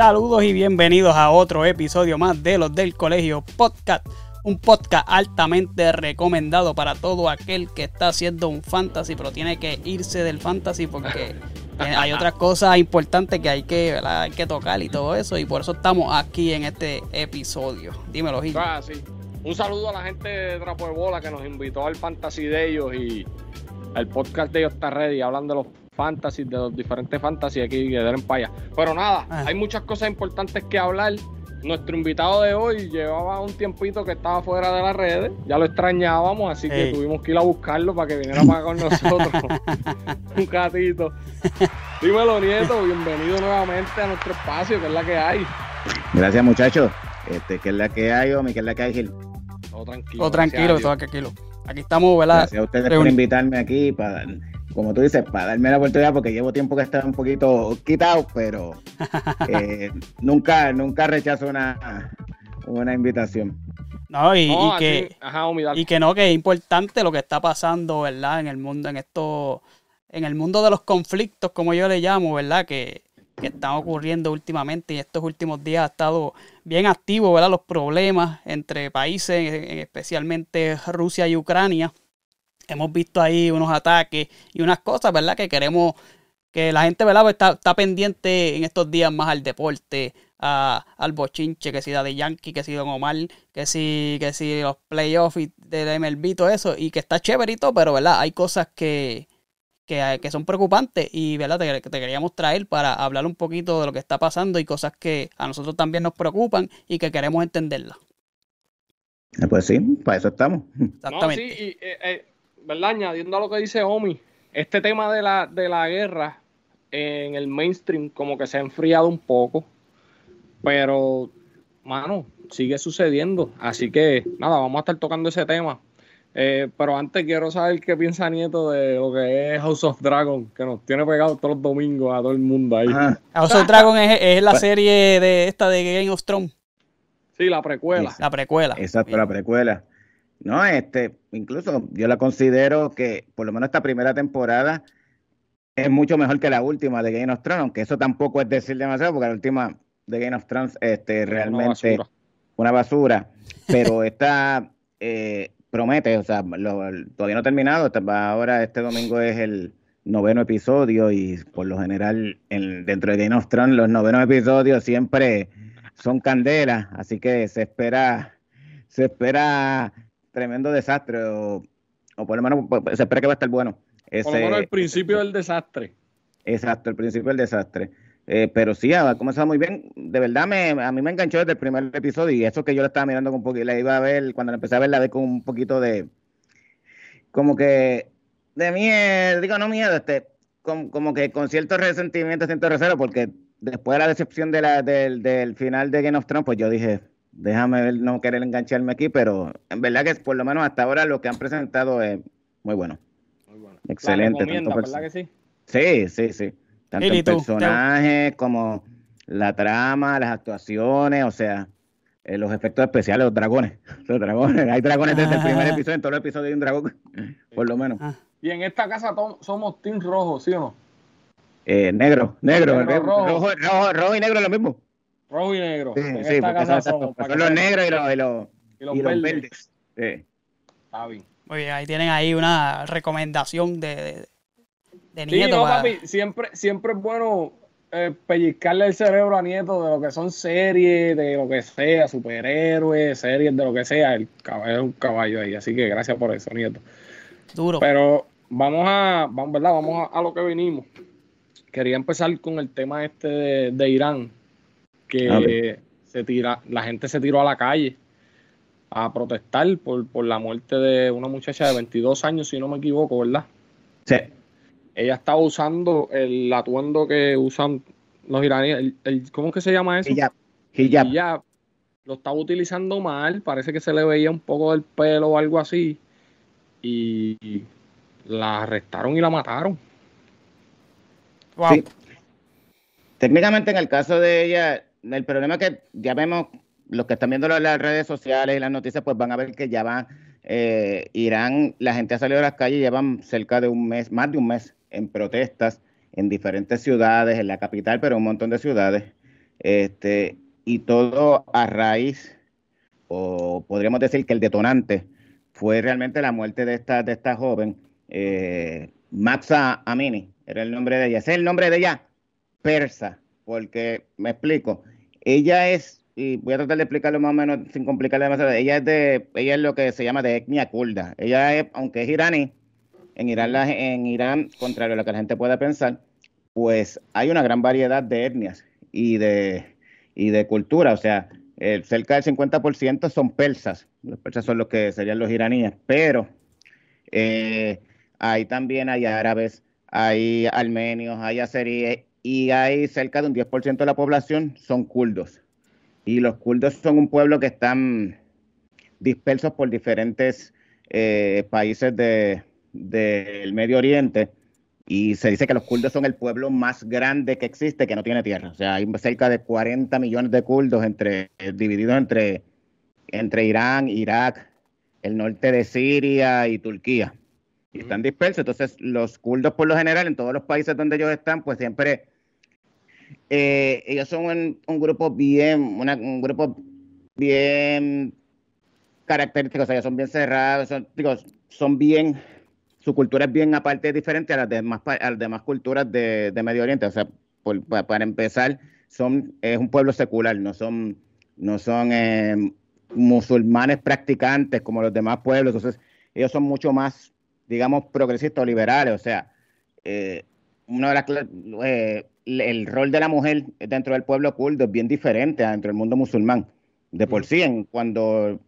Saludos y bienvenidos a otro episodio más de los del Colegio Podcast. Un podcast altamente recomendado para todo aquel que está haciendo un fantasy, pero tiene que irse del fantasy porque hay otras cosas importantes que hay que, hay que tocar y todo eso. Y por eso estamos aquí en este episodio. Dímelo, Gil. Ah, sí. Un saludo a la gente de Trapo de Bola que nos invitó al fantasy de ellos y el podcast de ellos está ready. Hablan de los fantasy, de los diferentes fantasy aquí que den allá. Pero nada, Ah. hay muchas cosas importantes que hablar. Nuestro invitado de hoy llevaba un tiempito que estaba fuera de las redes, ya lo extrañábamos, así que tuvimos que ir a buscarlo para que viniera para con nosotros un gatito. Dímelo, Nieto, bienvenido nuevamente a nuestro espacio, que es la que hay. Gracias, muchachos. Este, que es la que hay, Omi, que es la que hay, Gil. Todo tranquilo. Todo tranquilo, todo tranquilo. Aquí estamos, ¿verdad? Gracias a ustedes por invitarme aquí, para, como tú dices, para darme la oportunidad, porque llevo tiempo que estaba un poquito quitado, pero eh, nunca, nunca rechazo una, una invitación. No, y, No, y que, ajá, y que no, que es importante lo que está pasando, ¿verdad? En el mundo, en esto, en el mundo de los conflictos, como yo le llamo, ¿verdad? Que, que están ocurriendo últimamente y estos últimos días ha estado bien activo, ¿verdad? Los problemas entre países, especialmente Rusia y Ucrania. Hemos visto ahí unos ataques y unas cosas, ¿verdad? Que queremos que la gente, ¿verdad? Pues está, está pendiente en estos días más al deporte, a- al bochinche, que si da de Yankee, que si Don Omar, que si, que si los playoffs y del MLB, todo eso, y que está todo, pero ¿verdad? Hay cosas que, que, que son preocupantes y ¿verdad? Te, te queríamos traer para hablar un poquito de lo que está pasando y cosas que a nosotros también nos preocupan y que queremos entenderlas. Pues sí, para eso estamos. Exactamente. No, sí, y, eh, eh, ¿verdad? Añadiendo a lo que dice Omi, este tema de la, de la guerra en el mainstream como que se ha enfriado un poco, pero, mano, sigue sucediendo. Así que, nada, vamos a estar tocando ese tema. Eh, pero antes quiero saber qué piensa Nieto de lo que es House of Dragon, que nos tiene pegado todos los domingos a todo el mundo ahí. Ajá. House of Dragon es, es la serie de esta de Game of Thrones, Sí, la precuela. la precuela. Exacto, la precuela. No, este, incluso yo la considero que por lo menos esta primera temporada es mucho mejor que la última de Game of Thrones, aunque eso tampoco es decir demasiado, porque la última de Game of Thrones este, Una realmente basura. una basura, pero esta eh, promete, o sea, lo- todavía no ha terminado, ahora este domingo es el noveno episodio y por lo general en- dentro de Game of Thrones los novenos episodios siempre son candela, así que se espera, se espera tremendo desastre o, o por lo menos pues, se espera que va a estar bueno. Por lo menos Ese- el principio del desastre. Exacto, el principio del desastre. Eh, pero sí, ha comenzado muy bien. De verdad, me, a mí me enganchó desde el primer episodio y eso que yo lo estaba mirando con un poquito, la iba a ver, cuando la empecé a ver, la vi con un poquito de, como que, de miedo, digo, no miedo, este, como, como que con cierto resentimiento, cierto recelo, porque después de la decepción de la, del, del final de Game of Thrones, pues yo dije, déjame ver, no querer engancharme aquí, pero en verdad que por lo menos hasta ahora lo que han presentado es muy bueno. Muy bueno. Excelente, tanto ¿verdad que sí? Sí, sí, sí. Tanto el personaje como la trama, las actuaciones, o sea, eh, los efectos especiales, los dragones. Los dragones, hay dragones desde el primer episodio, en todos los episodios hay un dragón, por lo menos. Ah, Y en esta casa somos Team Rojo, ¿sí o no? Eh, negro, negro, Negro, negro, rojo. rojo, rojo, rojo y negro es lo mismo. Rojo y negro. Sí, en sí, esta porque casa son, somos. para son que los negros y los, y los, y los y los verdes. verdes. Sí. Está bien. Muy bien, ahí tienen ahí una recomendación de, de, de Sí, Nieto no, para- papi, siempre, siempre es bueno eh, pellizcarle el cerebro a Nieto de lo que son series, de lo que sea, superhéroes, series, de lo que sea. El caballo es un caballo ahí, así que gracias por eso, Nieto. duro. Pero vamos a, vamos, ¿verdad? Vamos a, a lo que venimos. Quería empezar con el tema este de, de Irán, que se tira, la gente se tiró a la calle a protestar por, por la muerte de una muchacha de 22 años, si no me equivoco, ¿verdad? Sí. Ella estaba usando el atuendo que usan los iraníes, el, el- ¿cómo es que se llama eso? Hijab. Hijab. Hijab. Lo estaba utilizando mal, parece que se le veía un poco del pelo o algo así. Y la arrestaron y la mataron. Wow. Sí. Técnicamente en el caso de ella, el problema es que ya vemos, los que están viendo las- redes sociales y las noticias, pues van a ver que ya van, eh, Irán, la gente ha salido a las calles, llevan cerca de un mes, más de un mes en protestas en diferentes ciudades, en la capital, pero un montón de ciudades. Este, y todo a raíz, o podríamos decir que el detonante fue realmente la muerte de esta, de esta joven, eh, Maxa Amini, era el nombre de ella. Ese es el nombre de ella, persa, porque me explico. Ella es, y voy a tratar de explicarlo más o menos sin complicarle demasiado, ella es de, ella es lo que se llama de etnia kurda. Ella es, aunque es iraní, en Irán, en Irán, contrario a lo que la gente pueda pensar, pues hay una gran variedad de etnias y de, y de cultura. O sea, eh, cerca del 50% son persas. Los persas son los que serían los iraníes, pero eh, hay también hay árabes, hay armenios, hay azeríes y hay cerca de un 10% de la población son kurdos. Y los kurdos son un pueblo que están dispersos por diferentes eh, países del Medio Oriente y se dice que los kurdos son el pueblo más grande que existe que no tiene tierra. O sea, hay cerca de 40 millones de kurdos entre, divididos entre, entre Irán, Irak, el norte de Siria y Turquía. Y están dispersos. Entonces, los kurdos, por lo general, en todos los países donde ellos están, pues siempre. Eh, ellos son un, grupo bien. un grupo bien característico. O sea, ellos son bien cerrados. Son, digo, son bien. Su cultura es bien aparte, diferente a las demás, a demás culturas de, Medio Oriente. O sea, para empezar, son, es un pueblo secular, no son, no son eh, musulmanes practicantes como los demás pueblos. Entonces, ellos son mucho más digamos, progresistas o liberales. O sea, eh, una de las, eh, el rol de la mujer dentro del pueblo kurdo es bien diferente dentro del mundo musulmán. De por sí, en, cuando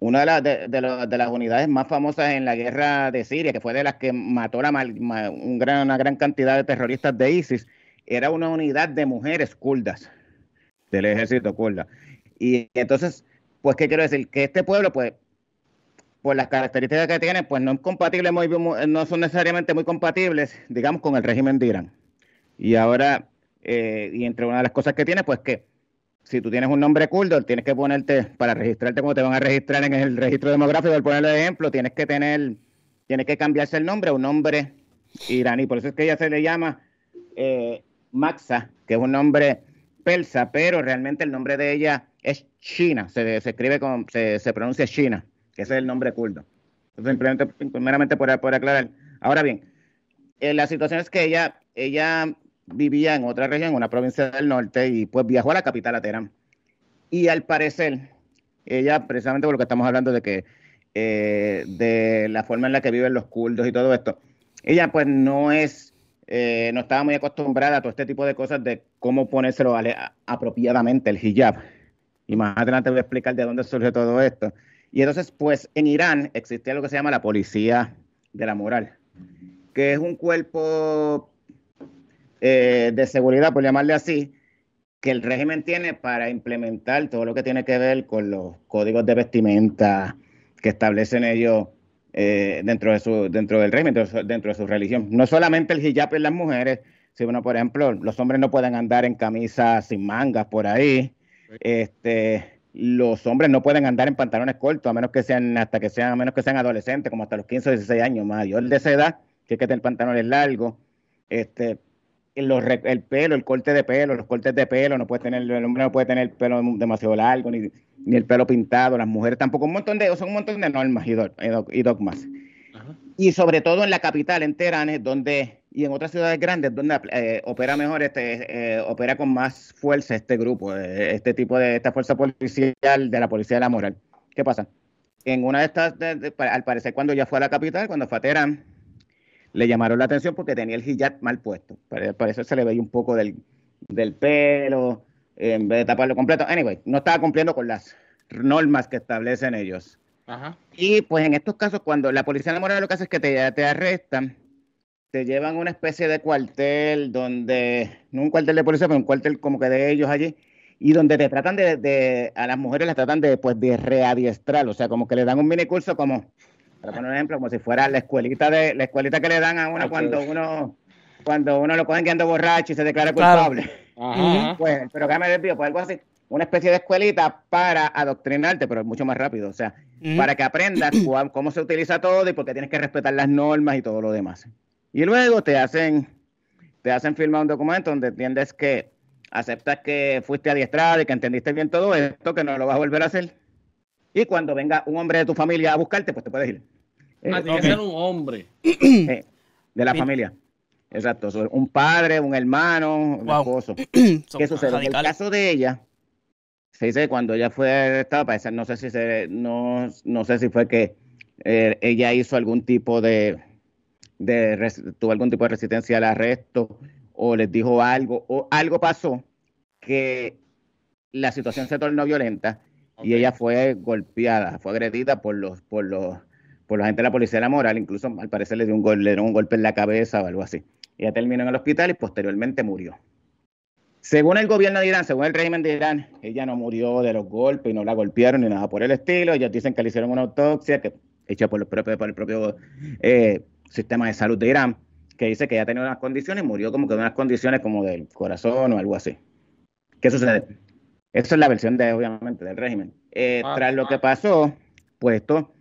una de, las de, las unidades más famosas en la guerra de Siria, que fue de las que mató la, un gran, una gran cantidad de terroristas de ISIS, era una unidad de mujeres kurdas, del ejército kurda. Y entonces, pues, ¿qué quiero decir? Que este pueblo, pues, por las características que tiene, pues no, es compatible muy, no son necesariamente muy compatibles, digamos, con el régimen de Irán. Y ahora, eh, y entre una de las cosas que tiene, pues que si tú tienes un nombre kurdo, tienes que ponerte, para registrarte como te van a registrar en el registro demográfico, por ponerle ejemplo, tienes que tener, tienes que cambiarse el nombre a un nombre iraní. Por eso es que ella se le llama eh, Maxa, que es un nombre persa, pero realmente el nombre de ella es China, se, escribe se, se pronuncia China que es el nombre kurdo. simplemente, primeramente por, aclarar. Ahora bien, eh, la situación es que ella, ella vivía en otra región, en una provincia del norte, y pues viajó a la capital, a Teherán. Y al parecer, ella, precisamente por lo que estamos hablando de que, eh, de la forma en la que viven los kurdos y todo esto, ella pues no es, eh, no estaba muy acostumbrada a todo este tipo de cosas de cómo ponérselo apropiadamente el hijab. Y más adelante voy a explicar de dónde surge todo esto. Y entonces, pues en Irán existía lo que se llama la policía de la moral, que es un cuerpo eh, de seguridad, por llamarle así, que el régimen tiene para implementar todo lo que tiene que ver con los códigos de vestimenta que establecen ellos eh, dentro, de su, dentro del régimen, dentro, dentro, de su religión. No solamente el hijab en las mujeres, sino, por ejemplo, los hombres no pueden andar en camisas sin mangas por ahí. Este, los hombres no pueden andar en pantalones cortos a menos que sean hasta que sean a menos que sean adolescentes como hasta los 15 o 16 años mayor de esa edad que es que tener pantalones largos. Este el pelo el corte de pelo los cortes de pelo no puede tener el hombre no puede tener el pelo demasiado largo ni, ni el pelo pintado las mujeres tampoco un montón de son un montón de normas y, dogmas. Y sobre todo en la capital en Teherán donde y en otras ciudades grandes donde eh, opera mejor, este, eh, opera con más fuerza este grupo, eh, este tipo de, esta fuerza policial de la policía de la moral. ¿Qué pasa? En una de estas, al parecer cuando ya fue a la capital, cuando fue a Teherán, le llamaron la atención porque tenía el hijab mal puesto. Al eso se le veía un poco del, del pelo, en vez de taparlo completo. Anyway, no estaba cumpliendo con las normas que establecen ellos. Y pues en estos casos, cuando la policía de la moral lo que hace es que te, te arrestan, te llevan a una especie de cuartel donde, no un cuartel de policía, pero un cuartel como que de ellos allí, y donde te tratan de, a las mujeres las tratan de, pues, de readiestrar, o sea, como que le dan un mini curso como, para poner un ejemplo, como si fuera la escuelita de, la escuelita que le dan a uno cuando uno, cuando uno lo cogen guiando borracho y se declara culpable. Pues, pero que me desvío, pues algo así, una especie de escuelita para adoctrinarte, pero mucho más rápido, o sea, para que aprendas cómo se utiliza todo y porque tienes que respetar las normas y todo lo demás. Y luego te hacen, te hacen firmar un documento donde entiendes que aceptas que fuiste adiestrado y que entendiste bien todo esto, que no lo vas a volver a hacer. Y cuando venga un hombre de tu familia a buscarte, pues te puedes ir. Ah, tiene que ser un hombre. Eh, de la familia. Exacto. Un padre, un hermano, un esposo. ¿Qué sucede? En el caso de ella, se dice que cuando ella fue arrestada, no sé si se, no, no sé si fue que eh, ella hizo algún tipo de, de, tuvo algún tipo de resistencia al arresto o les dijo algo o algo pasó que la situación se tornó violenta y ella fue golpeada, fue agredida por los, por los, por la gente de la policía de la moral, incluso al parecer le dio un, le dio un golpe en la cabeza o algo así. Ella terminó en el hospital y posteriormente murió. Según el gobierno de Irán, según el régimen de Irán, ella no murió de los golpes y no la golpearon ni nada por el estilo. Ellos dicen que le hicieron una autopsia que hecha por, los propios, por el propio eh, sistema de salud de Irán, que dice que ella tenía unas condiciones y murió como que de unas condiciones como del corazón o algo así. ¿Qué sucede? Esa es la versión de, obviamente, del régimen. Eh, ah, tras lo que ah. pasó, pues esto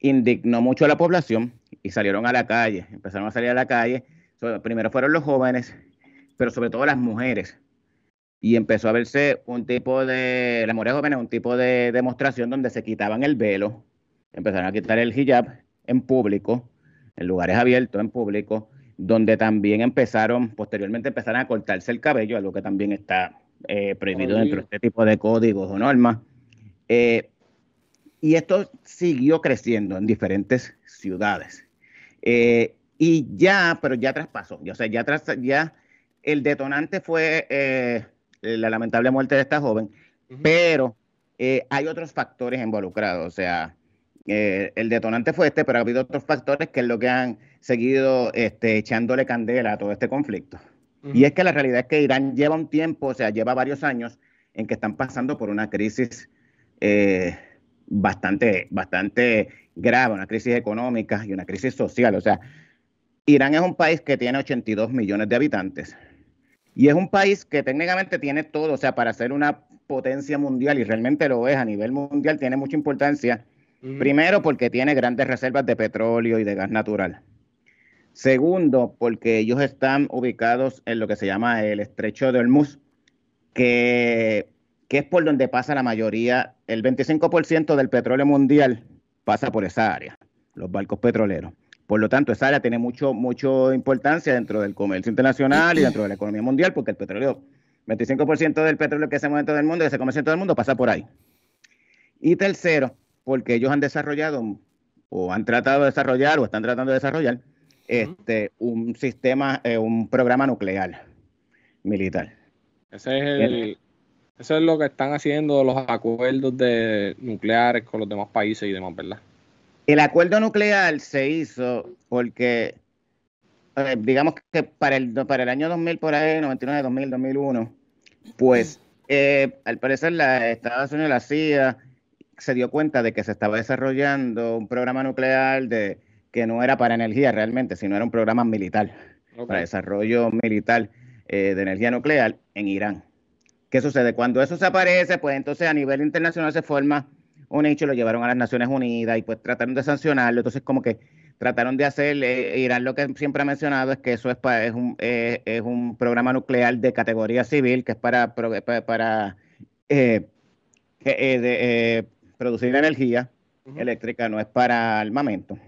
indignó mucho a la población y salieron a la calle, empezaron a salir a la calle. primero fueron los jóvenes, pero sobre todo las mujeres. Y empezó a verse un tipo de, las mujeres jóvenes, un tipo de demostración donde se quitaban el velo, empezaron a quitar el hijab en público, en lugares abiertos, en público, donde también empezaron, posteriormente empezaron a cortarse el cabello, algo que también está eh, prohibido dentro de este tipo de códigos o normas. Eh, y esto siguió creciendo en diferentes ciudades. Eh, y ya, pero ya traspasó, o sea, ya, tras, ya el detonante fue la lamentable muerte de esta joven, pero hay otros factores involucrados, o sea, eh, el detonante fue este, pero ha habido otros factores que es lo que han seguido este, echándole candela a todo este conflicto. Y es que la realidad es que Irán lleva un tiempo, o sea, lleva varios años en que están pasando por una crisis eh, bastante, bastante grave, una crisis económica y una crisis social. O sea, Irán es un país que tiene 82 millones de habitantes y es un país que técnicamente tiene todo, o sea, para ser una potencia mundial y realmente lo es a nivel mundial, tiene mucha importancia Primero, porque tiene grandes reservas de petróleo y de gas natural. Segundo, porque ellos están ubicados en lo que se llama el estrecho de Hormuz, que, es por donde pasa la mayoría, el 25% del petróleo mundial pasa por esa área, los barcos petroleros. Por lo tanto, esa área tiene mucho, mucho importancia dentro del comercio internacional y dentro de la economía mundial, porque el petróleo, 25% del petróleo que se mueve en todo el mundo que se en todo el mundo pasa por ahí. Y tercero, porque ellos han desarrollado o han tratado de desarrollar o están tratando de desarrollar este, un sistema, eh, un programa nuclear militar. Ese es el, eso es lo que están haciendo los acuerdos de nucleares con los demás países y demás, ¿verdad? El acuerdo nuclear se hizo porque, eh, digamos que para el, para el año 2000, por ahí, 99, 2000, 2001, pues eh, al parecer la Estados Unidos, la CIA, se dio cuenta de que se estaba desarrollando un programa nuclear de que no era para energía realmente, sino era un programa militar, para desarrollo militar eh, de energía nuclear en Irán. ¿Qué sucede? Cuando eso se aparece, pues entonces a nivel internacional se forma un hecho, lo llevaron a las Naciones Unidas y pues trataron de sancionarlo, entonces como que trataron de hacer, eh, Irán lo que siempre ha mencionado es que eso es, es, un, eh, es un programa nuclear de categoría civil, que es para, para, de, producir energía eléctrica, no es para armamento.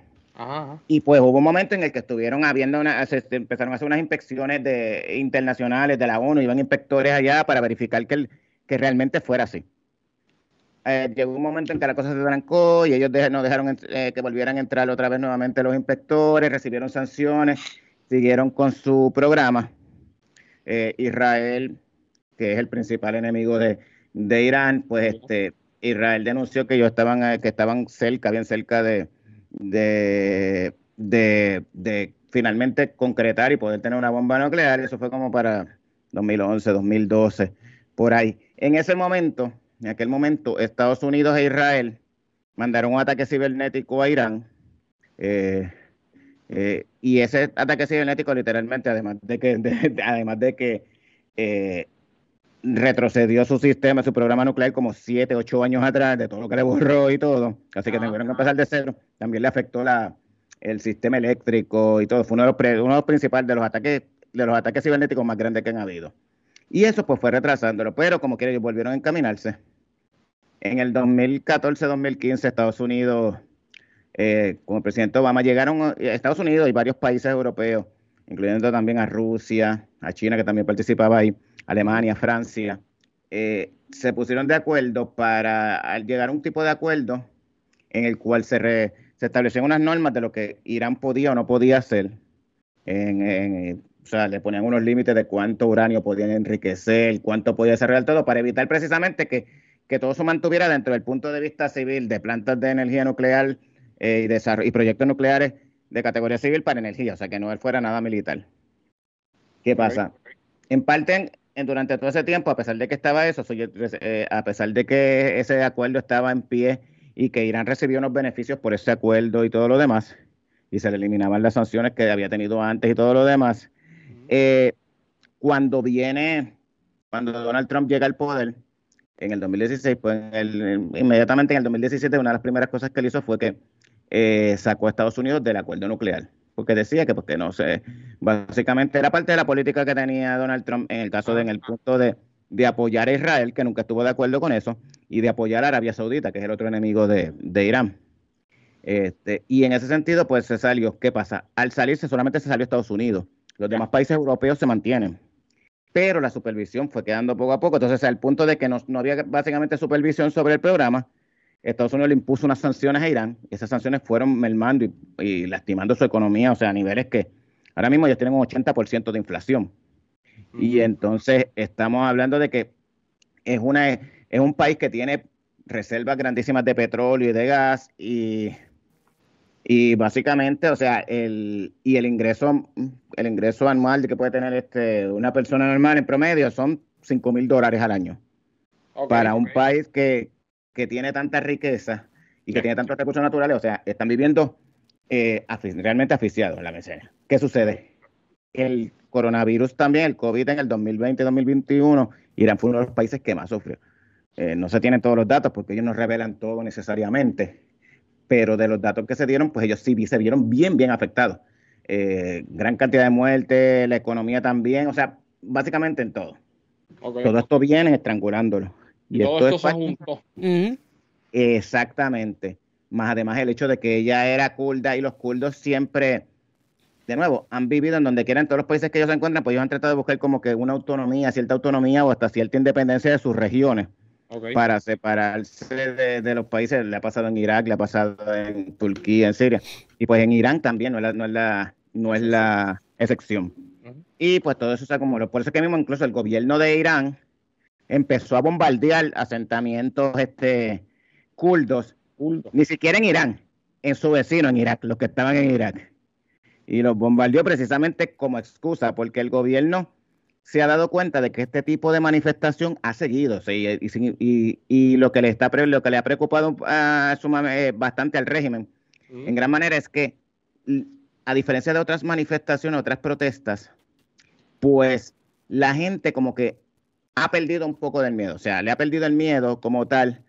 Y pues hubo un momento en el que estuvieron habiendo una, empezaron a hacer unas inspecciones de, internacionales de la ONU, iban inspectores allá para verificar que, que realmente fuera así. Eh, llegó un momento en que la cosa se trancó y ellos no dejaron eh, que volvieran a entrar otra vez nuevamente los inspectores, recibieron sanciones, siguieron con su programa. Eh, Israel, que es el principal enemigo de, de Irán, pues este Israel denunció que ellos estaban, eh, que estaban cerca, bien cerca de, de, de, finalmente concretar y poder tener una bomba nuclear. Eso fue como para 2011, 2012, por ahí. En ese momento, en aquel momento, Estados Unidos e Israel mandaron un ataque cibernético a Irán. Eh, eh, y ese ataque cibernético literalmente, además de que, además de que retrocedió su sistema, su programa nuclear como siete, ocho años atrás, de todo lo que le borró y todo. Así que tuvieron que empezar de cero. También le afectó la, el sistema eléctrico y todo. Fue uno de los, uno de los principales de los ataques, de los ataques cibernéticos más grandes que han habido. Y eso pues fue retrasándolo, pero como quiera ellos volvieron a encaminarse. En el 2014-2015 Estados Unidos, eh, como el presidente Obama, llegaron a Estados Unidos y varios países europeos, incluyendo también a Rusia, a China que también participaba ahí, Alemania, Francia, eh, se pusieron de acuerdo para llegar a un tipo de acuerdo en el cual se, se establecían unas normas de lo que Irán podía o no podía hacer. En, o sea, le ponían unos límites de cuánto uranio podían enriquecer, cuánto podía desarrollar todo, para evitar precisamente que, que todo se mantuviera dentro del punto de vista civil de plantas de energía nuclear eh, y, y proyectos nucleares de categoría civil para energía, o sea, que no fuera nada militar. ¿Qué pasa? En parte, durante todo ese tiempo, a pesar de que estaba eso, eh, a pesar de que ese acuerdo estaba en pie y que Irán recibió unos beneficios por ese acuerdo y todo lo demás, y se le eliminaban las sanciones que había tenido antes y todo lo demás, eh, cuando viene, cuando Donald Trump llega al poder, en el 2016, pues inmediatamente en el 2017, una de las primeras cosas que él hizo fue que eh, sacó a Estados Unidos del acuerdo nuclear porque decía que porque no sé, básicamente era parte de la política que tenía Donald Trump en el caso de en el punto de, apoyar a Israel, que nunca estuvo de acuerdo con eso, y de apoyar a Arabia Saudita, que es el otro enemigo de, Irán. Este, y en ese sentido, pues se salió. ¿Qué pasa? Al salirse solamente se salió Estados Unidos. Los demás países europeos se mantienen. Pero la supervisión fue quedando poco a poco. Entonces, al punto de que no, no había básicamente supervisión sobre el programa, Estados Unidos le impuso unas sanciones a Irán, y esas sanciones fueron mermando y, lastimando su economía, o sea, a niveles que ahora mismo ya tienen un 80% de inflación. Y entonces estamos hablando de que es, una, es un país que tiene reservas grandísimas de petróleo y de gas y, y básicamente, o sea, el, y el ingreso, el ingreso anual que puede tener este, una persona normal en promedio son 5 mil dólares al año. para un país que, que tiene tanta riqueza y que tiene tantos recursos naturales, o sea, están viviendo eh, realmente asfixiados en la miseria. ¿Qué sucede? El coronavirus también, el COVID en el 2020-2021, Irán fue uno de los países que más sufrió. Eh, no se tienen todos los datos porque ellos no revelan todo necesariamente, pero de los datos que se dieron, pues ellos sí se vieron bien, bien afectados. Eh, gran cantidad de muertes, la economía también, o sea, básicamente en todo. Todo esto viene estrangulándolo. Y Todo esto, se Exactamente. Más además el hecho de que ella era kurda y los kurdos siempre, de nuevo, han vivido en donde quieran, en todos los países que ellos se encuentran, pues ellos han tratado de buscar como que una autonomía, cierta autonomía o hasta cierta independencia de sus regiones. Para separarse de, los países, le ha pasado en Irak, le ha pasado en Turquía, en Siria. Y pues en Irán también no es la, no es la, no es la excepción. Y pues todo eso se acumuló. Por eso que mismo incluso el gobierno de Irán empezó a bombardear asentamientos este, kurdos, ni siquiera en Irán, en su vecino, en Irak, los que estaban en Irak. Y los bombardeó precisamente como excusa, porque el gobierno se ha dado cuenta de que este tipo de manifestación ha seguido y, lo que le está lo que le ha preocupado eh, bastante al régimen. En gran manera es que a diferencia de otras manifestaciones otras protestas pues la gente como que ha perdido un poco del miedo, o sea, le ha perdido el miedo como tal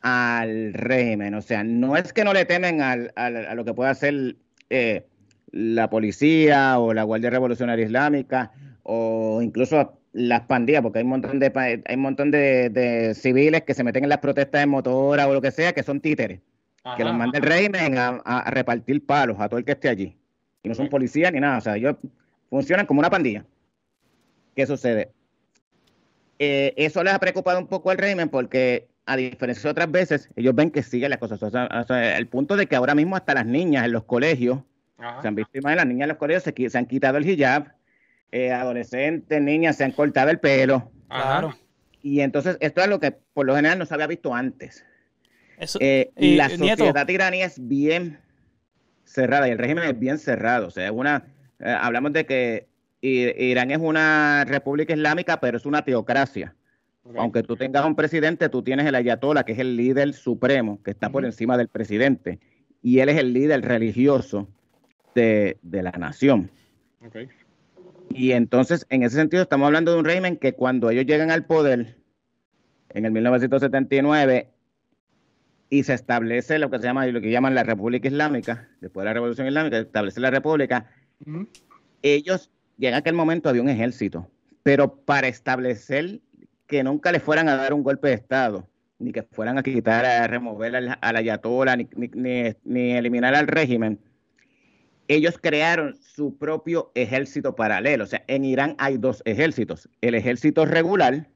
al régimen, o sea, no es que no le temen al, a lo que pueda hacer eh, la policía o la Guardia Revolucionaria Islámica o incluso las pandillas, porque hay un montón de hay un montón de, civiles que se meten en las protestas de motora o lo que sea, que son títeres, que los manda el régimen a, a, repartir palos a todo el que esté allí. Y no son policías ni nada, o sea, ellos funcionan como una pandilla. ¿Qué sucede? Eh, eso les ha preocupado un poco al régimen porque, a diferencia de otras veces, ellos ven que siguen las cosas. O sea, el punto de que ahora mismo hasta las niñas en los colegios se han visto de las niñas en los colegios se, han quitado el hijab, eh, adolescentes, niñas se han cortado el pelo. Claro. Y entonces, esto es lo que por lo general no se había visto antes. Eh, la sociedad iraní es bien cerrada y el régimen es bien cerrado. O sea, es una. hablamos de que Irán es una república islámica, pero es una teocracia. Aunque tú tengas un presidente, tú tienes el ayatollah, que es el líder supremo, que está por encima del presidente. Y él es el líder religioso de, la nación. Y entonces, en ese sentido, estamos hablando de un régimen que cuando ellos llegan al poder, en el 1979, y se establece lo que se llama, lo que llaman la República Islámica, después de la Revolución Islámica, se establece la República, ellos llega aquel momento había un ejército pero para establecer que nunca le fueran a dar un golpe de Estado, ni que fueran a quitar, a remover a la, ayatola, ni, ni, eliminar al régimen, ellos crearon su propio ejército paralelo. O sea, en Irán hay dos ejércitos, el ejército regular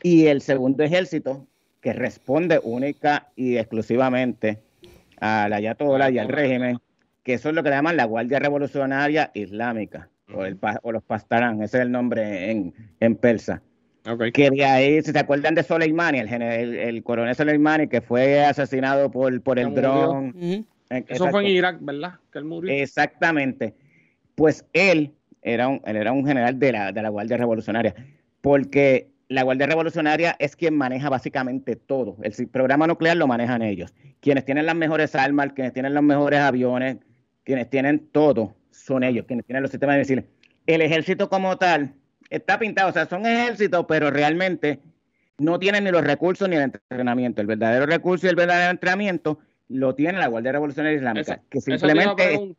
y el segundo ejército que responde única y exclusivamente a la ayatola y al régimen, que eso es lo que llaman la Guardia Revolucionaria Islámica, o, el, o los Pastarán, ese es el nombre en, en persa. Que de ahí, si se acuerdan de Soleimani, el, el, coronel Soleimani, que fue asesinado por, por el dron. Eso fue en Irak, ¿verdad? Que él murió. Exactamente. Pues él era un, él era un general de la, de la Guardia Revolucionaria, porque la Guardia Revolucionaria es quien maneja básicamente todo. El programa nuclear lo manejan ellos. Quienes tienen las mejores armas, quienes tienen los mejores aviones, quienes tienen todo, son ellos, quienes tienen los sistemas de misiles. El ejército como tal está pintado, o sea, son ejércitos, pero realmente no tienen ni los recursos ni el entrenamiento. El verdadero recurso y el verdadero entrenamiento lo tiene la Guardia Revolucionaria Islámica, que simplemente...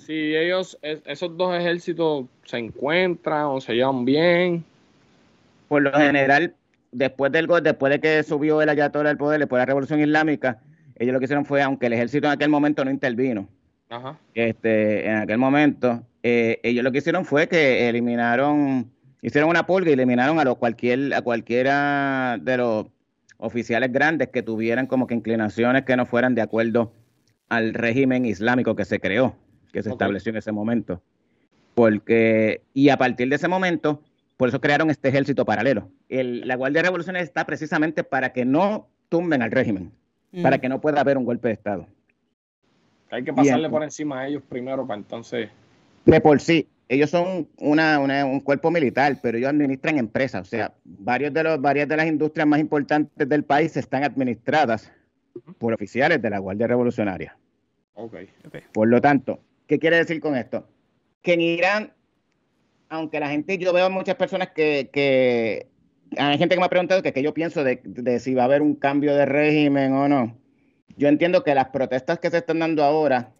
Si ellos, esos dos ejércitos se encuentran o se llevan bien. Por lo general, después del después de que subió el Ayatollah al poder, después de la Revolución Islámica, ellos lo que hicieron fue, aunque el ejército en aquel momento no intervino, Este, en aquel momento, eh, ellos lo que hicieron fue que eliminaron, hicieron una pulga y eliminaron a, cualquier, a cualquiera de los oficiales grandes que tuvieran como que inclinaciones que no fueran de acuerdo al régimen islámico que se creó, que se estableció en ese momento. Porque, y a partir de ese momento, por eso crearon este ejército paralelo. la Guardia Revolucionaria está precisamente para que no tumben al régimen, para que no pueda haber un golpe de Estado. Hay que pasarle por encima a ellos primero para entonces de por sí, ellos son una, un cuerpo militar, pero ellos administran empresas. O sea, varios de los, varias de las industrias más importantes del país están administradas por oficiales de la Guardia Revolucionaria. Okay. Por lo tanto, ¿qué quiere decir con esto? Que en Irán, aunque la gente, yo veo muchas personas que, que hay gente que me ha preguntado que, que yo pienso de, de, si va a haber un cambio de régimen o no. Yo entiendo que las protestas que se están dando ahora,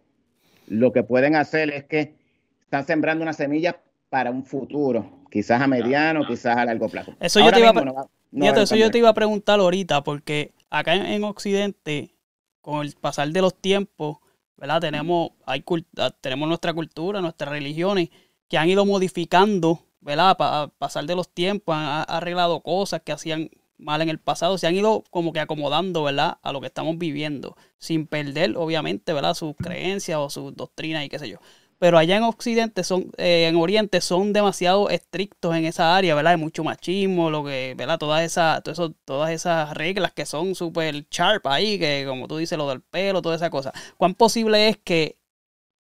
lo que pueden hacer es que están sembrando una semilla para un futuro, quizás a mediano, quizás a largo plazo. Eso yo, te iba, a eso yo te iba a preguntar ahorita, porque acá en, Occidente, con el pasar de los tiempos, ¿verdad? Tenemos, hay, ah, tenemos nuestra cultura, nuestras religiones, que han ido modificando, ¿verdad? Para pasar de los tiempos, han arreglado cosas que hacían mal en el pasado, se han ido como que acomodando, ¿verdad? A lo que estamos viviendo, sin perder, obviamente, ¿verdad? Sus creencias o sus doctrinas y qué sé yo pero allá en Occidente son, eh, en Oriente son demasiado estrictos en esa área, ¿verdad? Hay mucho machismo, lo que, ¿verdad? Todas esas, eso, todas esas reglas que son súper sharp ahí, que como tú dices, lo del pelo, toda esa cosa. ¿Cuán posible es que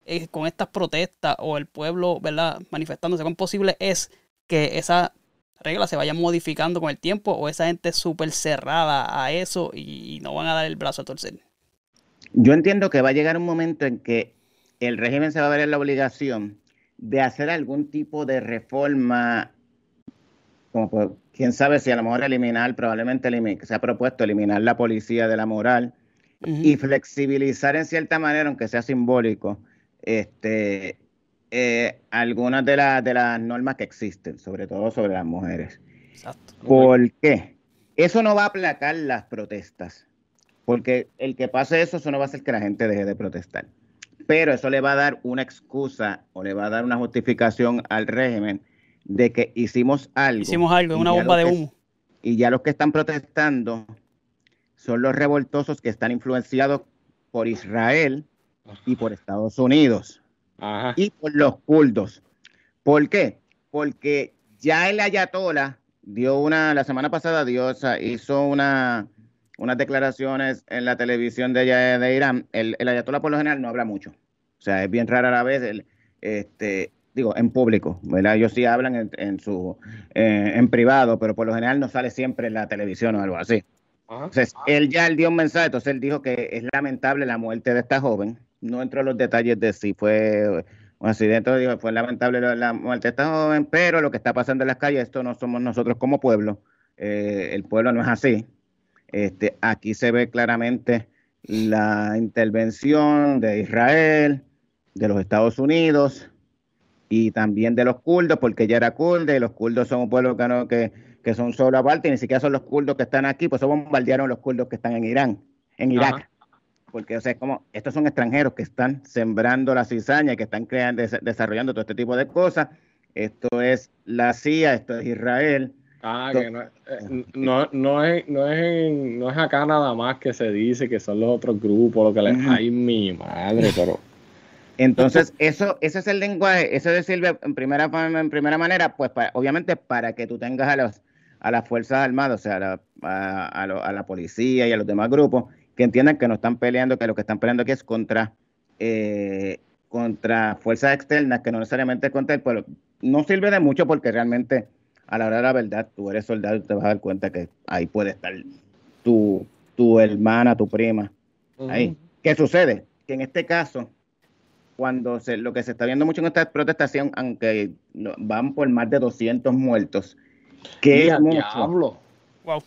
eh, con estas protestas o el pueblo, ¿verdad? Manifestándose, cuán posible es que esas reglas se vayan modificando con el tiempo o esa gente es súper cerrada a eso y no van a dar el brazo a torcer? Yo entiendo que va a llegar un momento en que el régimen se va a ver en la obligación de hacer algún tipo de reforma, como quién sabe si a lo mejor eliminar, probablemente se ha propuesto eliminar la policía de la moral y flexibilizar en cierta manera, aunque sea simbólico, este, eh, algunas de, de las normas que existen, sobre todo sobre las mujeres. Exacto. ¿Por qué? Eso no va a aplacar las protestas, porque el que pase eso, eso no va a hacer que la gente deje de protestar pero eso le va a dar una excusa o le va a dar una justificación al régimen de que hicimos algo. Hicimos algo, una bomba de humo. y ya los que están protestando son los revoltosos que están influenciados por Israel y por Estados Unidos y por los kurdos. ¿Por qué? Porque ya el Ayatollah dio una, la semana pasada dio, hizo una, unas declaraciones en la televisión de, de Irán. El, el Ayatollah por lo general no habla mucho. O sea, es bien rara la vez, el, este, digo, en público, ¿verdad? Ellos sí hablan en, en su, eh, en privado, pero por lo general no sale siempre en la televisión o algo así. Entonces, él ya dio un mensaje, entonces él dijo que es lamentable la muerte de esta joven. No entró en los detalles de si fue un accidente, dijo, fue lamentable la muerte de esta joven, pero lo que está pasando en las calles, esto no somos nosotros como pueblo. Eh, el pueblo no es así. Este, aquí se ve claramente la intervención de Israel, de los Estados Unidos y también de los kurdos, porque ella era kurda y los kurdos son un pueblo que, no, que, que son solo aparte, y ni siquiera son los kurdos que están aquí, pues eso bombardearon los kurdos que están en Irán, en Irak. Porque, o sea, como estos son extranjeros que están sembrando la cizaña, que están creando, desarrollando todo este tipo de cosas. Esto es la CIA, esto es Israel. Ah, que no, eh, no, no, es, no, es no es acá nada más que se dice que son los otros grupos, lo que les... Ay, mi madre, pero... Entonces, eso, ese es el lenguaje, eso de sirve en primera, en primera manera, pues obviamente para que tú tengas a, los, a las Fuerzas Armadas, o sea, a, a, la policía y a los demás grupos, que entiendan que no están peleando, que lo que están peleando aquí es contra, eh, contra fuerzas externas, que no necesariamente es contra el pueblo. No sirve de mucho porque realmente a la hora de la verdad, tú eres soldado y te vas a dar cuenta que ahí puede estar tu, tu hermana, tu prima. Ahí. ¿Qué sucede? Que en este caso, cuando se, lo que se está viendo mucho en esta protestación, aunque van por más de 200 muertos, que es mucho. Wow.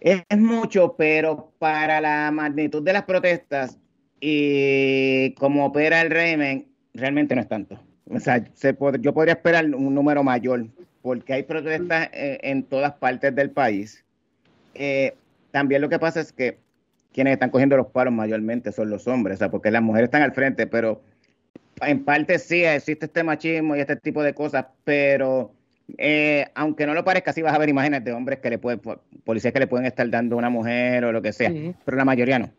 Es, mucho, pero para la magnitud de las protestas y como opera el régimen, realmente no es tanto. O sea, se yo podría esperar un número mayor porque hay protestas eh, en todas partes del país. Eh, también lo que pasa es que quienes están cogiendo los palos mayormente son los hombres, o sea, porque las mujeres están al frente, pero en parte sí existe este machismo y este tipo de cosas, pero eh, aunque no lo parezca, sí vas a ver imágenes de hombres que le pueden, policías que le pueden estar dando a una mujer o lo que sea, pero la mayoría no.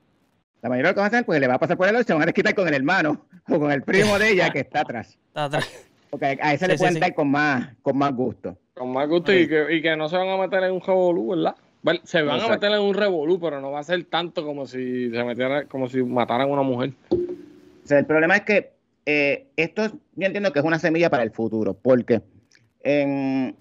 La mayoría lo que van a hacer, pues le va a pasar por el lado y se van a quitar con el hermano o con el primo de ella que está atrás. Está atrás. Porque a ese le pueden dar con más, con más gusto. Con más gusto y que, y que, no se van a meter en un revolú, ¿verdad? se van a meter en un revolú, pero no va a ser tanto como si se metiera, como si mataran a una mujer. O sea, el problema es que eh, esto yo entiendo que es una semilla para el futuro, porque en,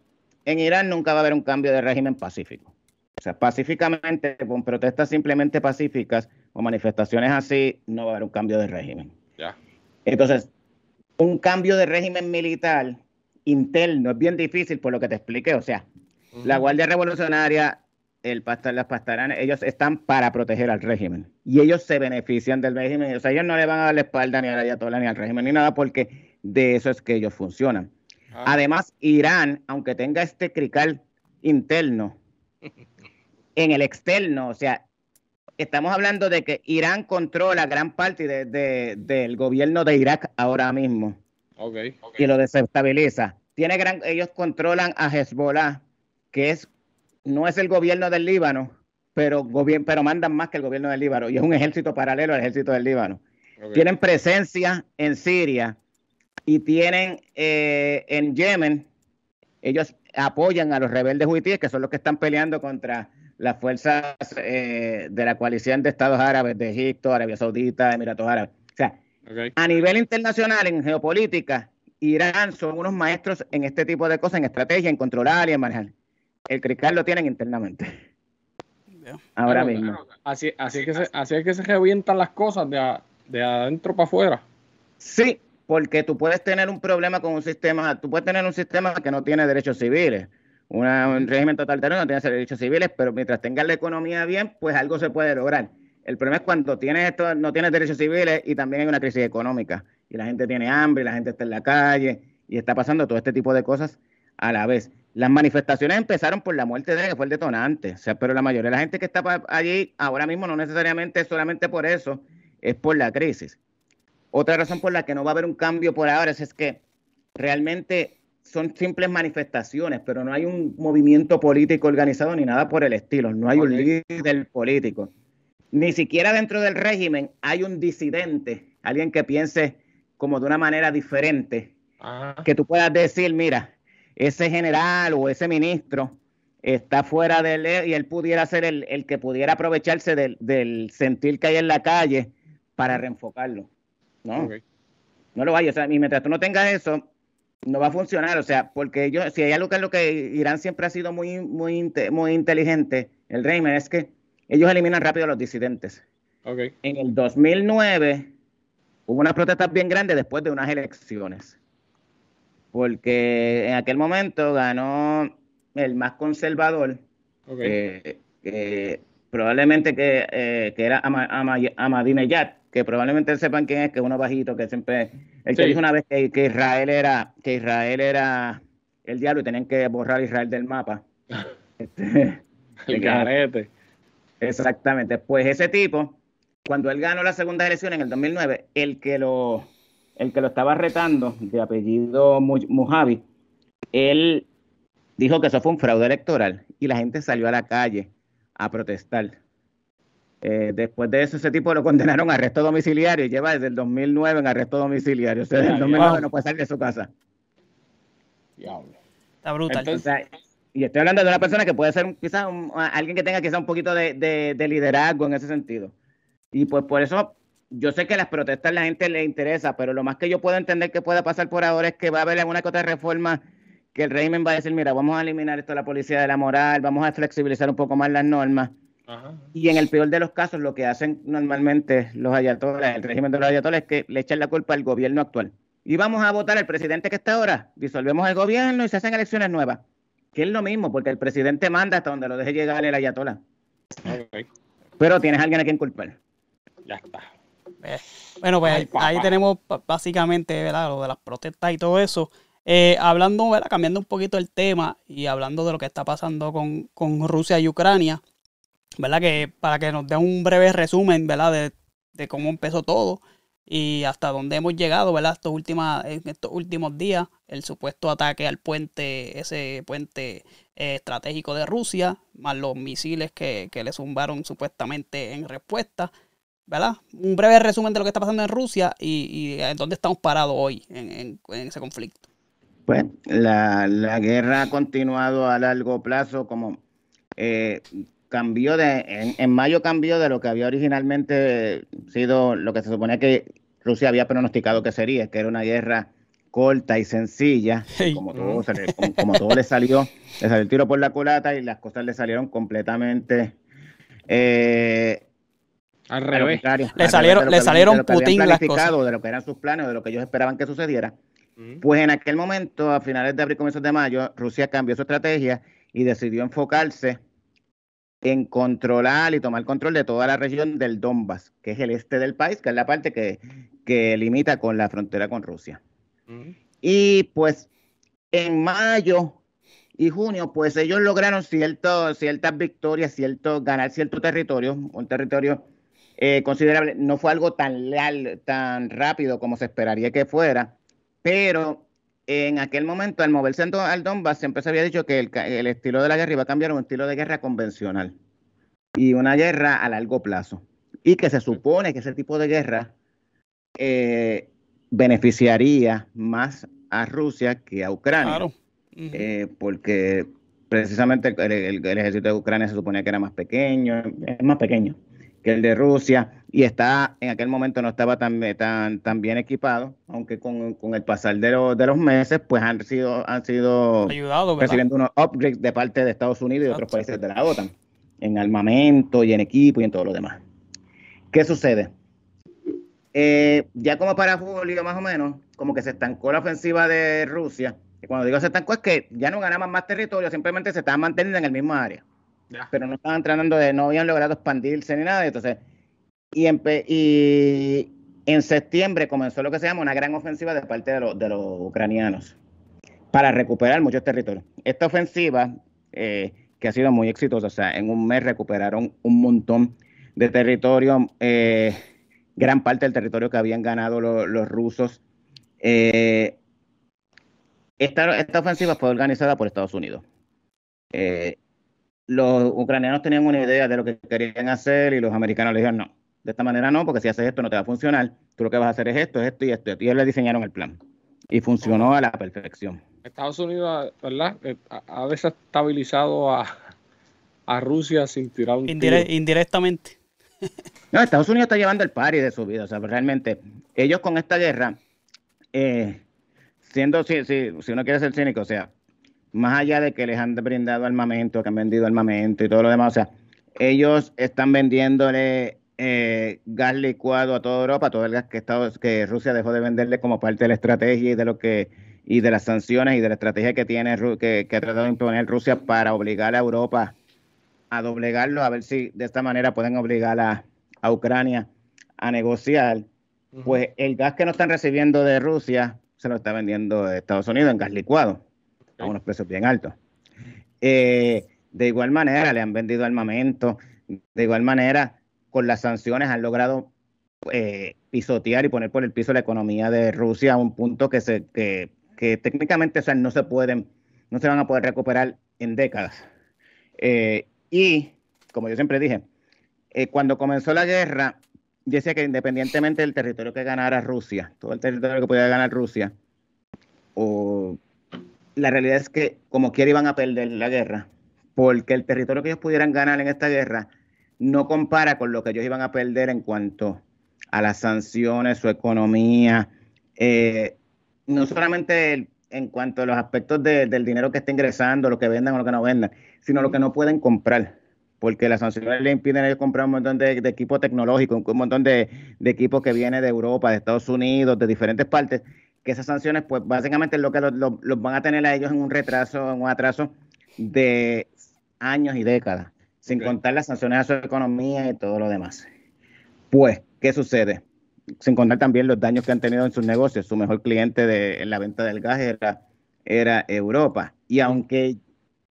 en Irán nunca va a haber un cambio de régimen pacífico. O sea, pacíficamente, con protestas simplemente pacíficas o manifestaciones así, no va a haber un cambio de régimen. Ya. Entonces, un cambio de régimen militar interno es bien difícil por lo que te expliqué. O sea, la Guardia Revolucionaria, el pastor, las pastaranas, ellos están para proteger al régimen y ellos se benefician del régimen. O sea, ellos no le van a dar la espalda ni a la Ayatollah ni al régimen ni nada porque de eso es que ellos funcionan. Ah. Además, Irán, aunque tenga este crical interno, en el externo, o sea, estamos hablando de que Irán controla gran parte del gobierno de Irak ahora mismo. Okay, Y lo desestabiliza. Tiene gran, ellos controlan a Hezbollah, que es no es el gobierno del Líbano, pero, pero mandan más que el gobierno del Líbano y es un ejército paralelo al ejército del Líbano. Tienen presencia en Siria y tienen eh, en Yemen, ellos apoyan a los rebeldes huitíes, que son los que están peleando contra las fuerzas eh, de la coalición de Estados Árabes, de Egipto, Arabia Saudita, Emiratos Árabes. O sea, a nivel internacional, en geopolítica, Irán son unos maestros en este tipo de cosas, en estrategia, en controlar y en manejar. El CRICAL lo tienen internamente. Ahora mismo. Así, así, es que se, así es que se revientan las cosas de, de adentro para afuera. Sí, porque tú puedes tener un problema con un sistema, tú puedes tener un sistema que no tiene derechos civiles un régimen totalitario no tiene derechos civiles, pero mientras tengas la economía bien, pues algo se puede lograr. El problema es cuando tienes esto, no tienes derechos civiles y también hay una crisis económica y la gente tiene hambre, y la gente está en la calle y está pasando todo este tipo de cosas a la vez. Las manifestaciones empezaron por la muerte de él, que fue el detonante, o sea, pero la mayoría de la gente que está allí ahora mismo no necesariamente solamente por eso, es por la crisis. Otra razón por la que no va a haber un cambio por ahora es que realmente son simples manifestaciones, pero no hay un movimiento político organizado ni nada por el estilo. No hay un líder político. Ni siquiera dentro del régimen hay un disidente, alguien que piense como de una manera diferente, que tú puedas decir, mira, ese general o ese ministro está fuera de él y él pudiera ser el, que pudiera aprovecharse del, sentir que hay en la calle para reenfocarlo. No, no lo hay. O sea, y mientras tú no tengas eso, no va a funcionar, o sea, porque ellos, si hay algo que es lo que Irán siempre ha sido muy, muy, muy inteligente, el régimen, es que ellos eliminan rápido a los disidentes. Okay. En el 2009 hubo unas protestas bien grandes después de unas elecciones, porque en aquel momento ganó el más conservador, okay. probablemente que, eh, que era Ahmadinejad, que probablemente sepan quién es, que es uno bajito, que siempre, el que dijo una vez que, Israel era, que Israel era el diablo y tenían que borrar a Israel del mapa. este, el Exactamente. Pues ese tipo, cuando él ganó la segunda elección en el 2009, el que lo, el que lo estaba retando, de apellido Mojave, él dijo que eso fue un fraude electoral y la gente salió a la calle a protestar. Eh, después de eso, ese tipo lo condenaron a arresto domiciliario y lleva desde el 2009 en arresto domiciliario. O sea, desde el 2009 no puede salir de su casa. Diablo. Está brutal. y estoy hablando de una persona que puede ser quizás alguien que tenga quizás un poquito de, liderazgo en ese sentido. Y pues por eso yo sé que las protestas a la gente le interesa, pero lo más que yo puedo entender que pueda pasar por ahora es que va a haber alguna que otra reforma que el régimen va a decir, mira, vamos a eliminar esto de la policía de la moral, vamos a flexibilizar un poco más las normas y en el peor de los casos, lo que hacen normalmente los ayatolas, el régimen de los ayatolas, es que le echan la culpa al gobierno actual. Y vamos a votar al presidente que está ahora, disolvemos el gobierno y se hacen elecciones nuevas. Que es lo mismo, porque el presidente manda hasta donde lo deje llegar el ayatola. Pero tienes a alguien a quien culpar. Ya está. Eh, bueno, pues ahí, tenemos básicamente ¿verdad? lo de las protestas y todo eso. Eh, hablando, ¿verdad? cambiando un poquito el tema y hablando de lo que está pasando con, con Rusia y Ucrania, ¿verdad? Que para que nos dé un breve resumen, ¿verdad? De, cómo empezó todo y hasta dónde hemos llegado, ¿verdad? Estos en estos últimos días, el supuesto ataque al puente, ese puente eh, estratégico de Rusia, más los misiles que, le zumbaron supuestamente en respuesta, ¿verdad? Un breve resumen de lo que está pasando en Rusia y, y en dónde estamos parados hoy en, ese conflicto. Pues la, la, guerra ha continuado a largo plazo como... Eh, cambió de, en, mayo cambió de lo que había originalmente sido lo que se suponía que Rusia había pronosticado que sería, que era una guerra corta y sencilla, como, todo, como, todo le salió, le salió el tiro por la culata y las cosas le salieron completamente eh, al revés. Le salieron, le salieron Putin las cosas. De lo que eran sus planes, de lo que ellos esperaban que sucediera. Pues en aquel momento, a finales de abril, comienzos de mayo, Rusia cambió su estrategia y decidió enfocarse en controlar y tomar control de toda la región del Donbass, que es el este del país, que es la parte que, limita con la frontera con Rusia. Y pues en mayo y junio, pues ellos lograron cierto, ciertas victorias, cierto, ganar cierto territorio, un territorio eh, considerable. No fue algo tan, leal, tan rápido como se esperaría que fuera, pero en aquel momento, al moverse al Donbass, siempre se había dicho que el, estilo de la guerra iba a cambiar a un estilo de guerra convencional y una guerra a largo plazo. Y que se supone que ese tipo de guerra eh, beneficiaría más a Rusia que a Ucrania. Claro. Eh, porque precisamente el, ejército de Ucrania se suponía que era más pequeño, es más pequeño que el de Rusia y está en aquel momento no estaba tan, tan, tan bien equipado, aunque con, el pasar de, de los meses pues han sido, han sido recibiendo unos upgrades de parte de Estados Unidos y otros países de la OTAN, en armamento y en equipo y en todo lo demás. ¿Qué sucede? Eh, ya como para julio más o menos, como que se estancó la ofensiva de Rusia, y cuando digo se estancó es que ya no ganaban más territorio, simplemente se estaban manteniendo en el mismo área pero no estaban tratando de, no habían logrado expandirse ni nada. Entonces, y, y en septiembre comenzó lo que se llama una gran ofensiva de parte de, los ucranianos para recuperar muchos territorios. Esta ofensiva, eh, que ha sido muy exitosa, o sea, en un mes recuperaron un montón de territorio, eh, gran parte del territorio que habían ganado los rusos. Eh, esta, ofensiva fue organizada por Estados Unidos los ucranianos tenían una idea de lo que querían hacer y los americanos le dijeron no, de esta manera no, porque si haces esto no te va a funcionar, tú lo que vas a hacer es esto, esto y esto. Y ellos le diseñaron el plan. Y funcionó a la perfección. Estados Unidos, ¿verdad? Eh, ha desestabilizado a, Rusia sin tirar un Indirectamente. no, Estados Unidos está llevando el pari de su vida. O sea, realmente, ellos con esta guerra, eh, siendo, si, si, si uno quiere ser cínico, o sea, más allá de que les han brindado armamento, que han vendido armamento y todo lo demás, o sea, ellos están vendiéndole eh, gas licuado a toda Europa, todo el gas que, Estados, que Rusia dejó de venderle como parte de la estrategia y de lo que y de las sanciones y de la estrategia que tiene que, ha tratado de imponer Rusia para obligar a Europa a doblegarlo, a ver si de esta manera pueden obligar a, a Ucrania a negociar, pues el gas que no están recibiendo de Rusia se lo está vendiendo Estados Unidos en gas licuado a unos precios bien altos. Eh, de igual manera, le han vendido armamento. De igual manera, con las sanciones han logrado eh, pisotear y poner por el piso la economía de Rusia a un punto que, se, que, técnicamente no se pueden, no se van a poder recuperar en décadas. Eh, y, como yo siempre dije, cuando comenzó la guerra, yo decía que independientemente del territorio que ganara Rusia, todo el territorio que pudiera ganar Rusia, o la realidad es que como quiera iban a perder la guerra, porque el territorio que ellos pudieran ganar en esta guerra no compara con lo que ellos iban a perder en cuanto a las sanciones, su economía, eh, no solamente en cuanto a los aspectos del dinero que está ingresando, lo que vendan o lo que no vendan, sino lo que no pueden comprar porque las sanciones le impiden a ellos comprar un montón de, equipo tecnológico, un montón de, equipos que viene de Europa, de Estados Unidos, de diferentes partes, que esas sanciones, pues básicamente es lo que los, van a tener a ellos en un retraso, en un atraso de años y décadas, sin contar las sanciones a su economía y todo lo demás. Pues, ¿qué sucede? Sin contar también los daños que han tenido en sus negocios. Su mejor cliente de, en la venta del gas era, era Europa. Y aunque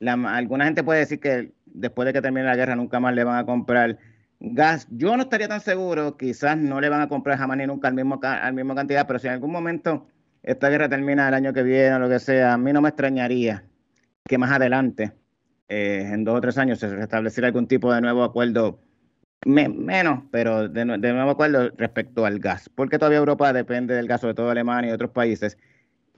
la, alguna gente puede decir que después de que termine la guerra nunca más le van a comprar gas. Yo no estaría tan seguro, quizás no le van a comprar jamás ni nunca al mismo, al mismo cantidad, pero si en algún momento esta guerra termina el año que viene o lo que sea, a mí no me extrañaría que más adelante, eh, en dos o tres años, se restableciera algún tipo de nuevo acuerdo, menos, pero de, de, nuevo acuerdo respecto al gas, porque todavía Europa depende del gas, sobre todo Alemania y otros países,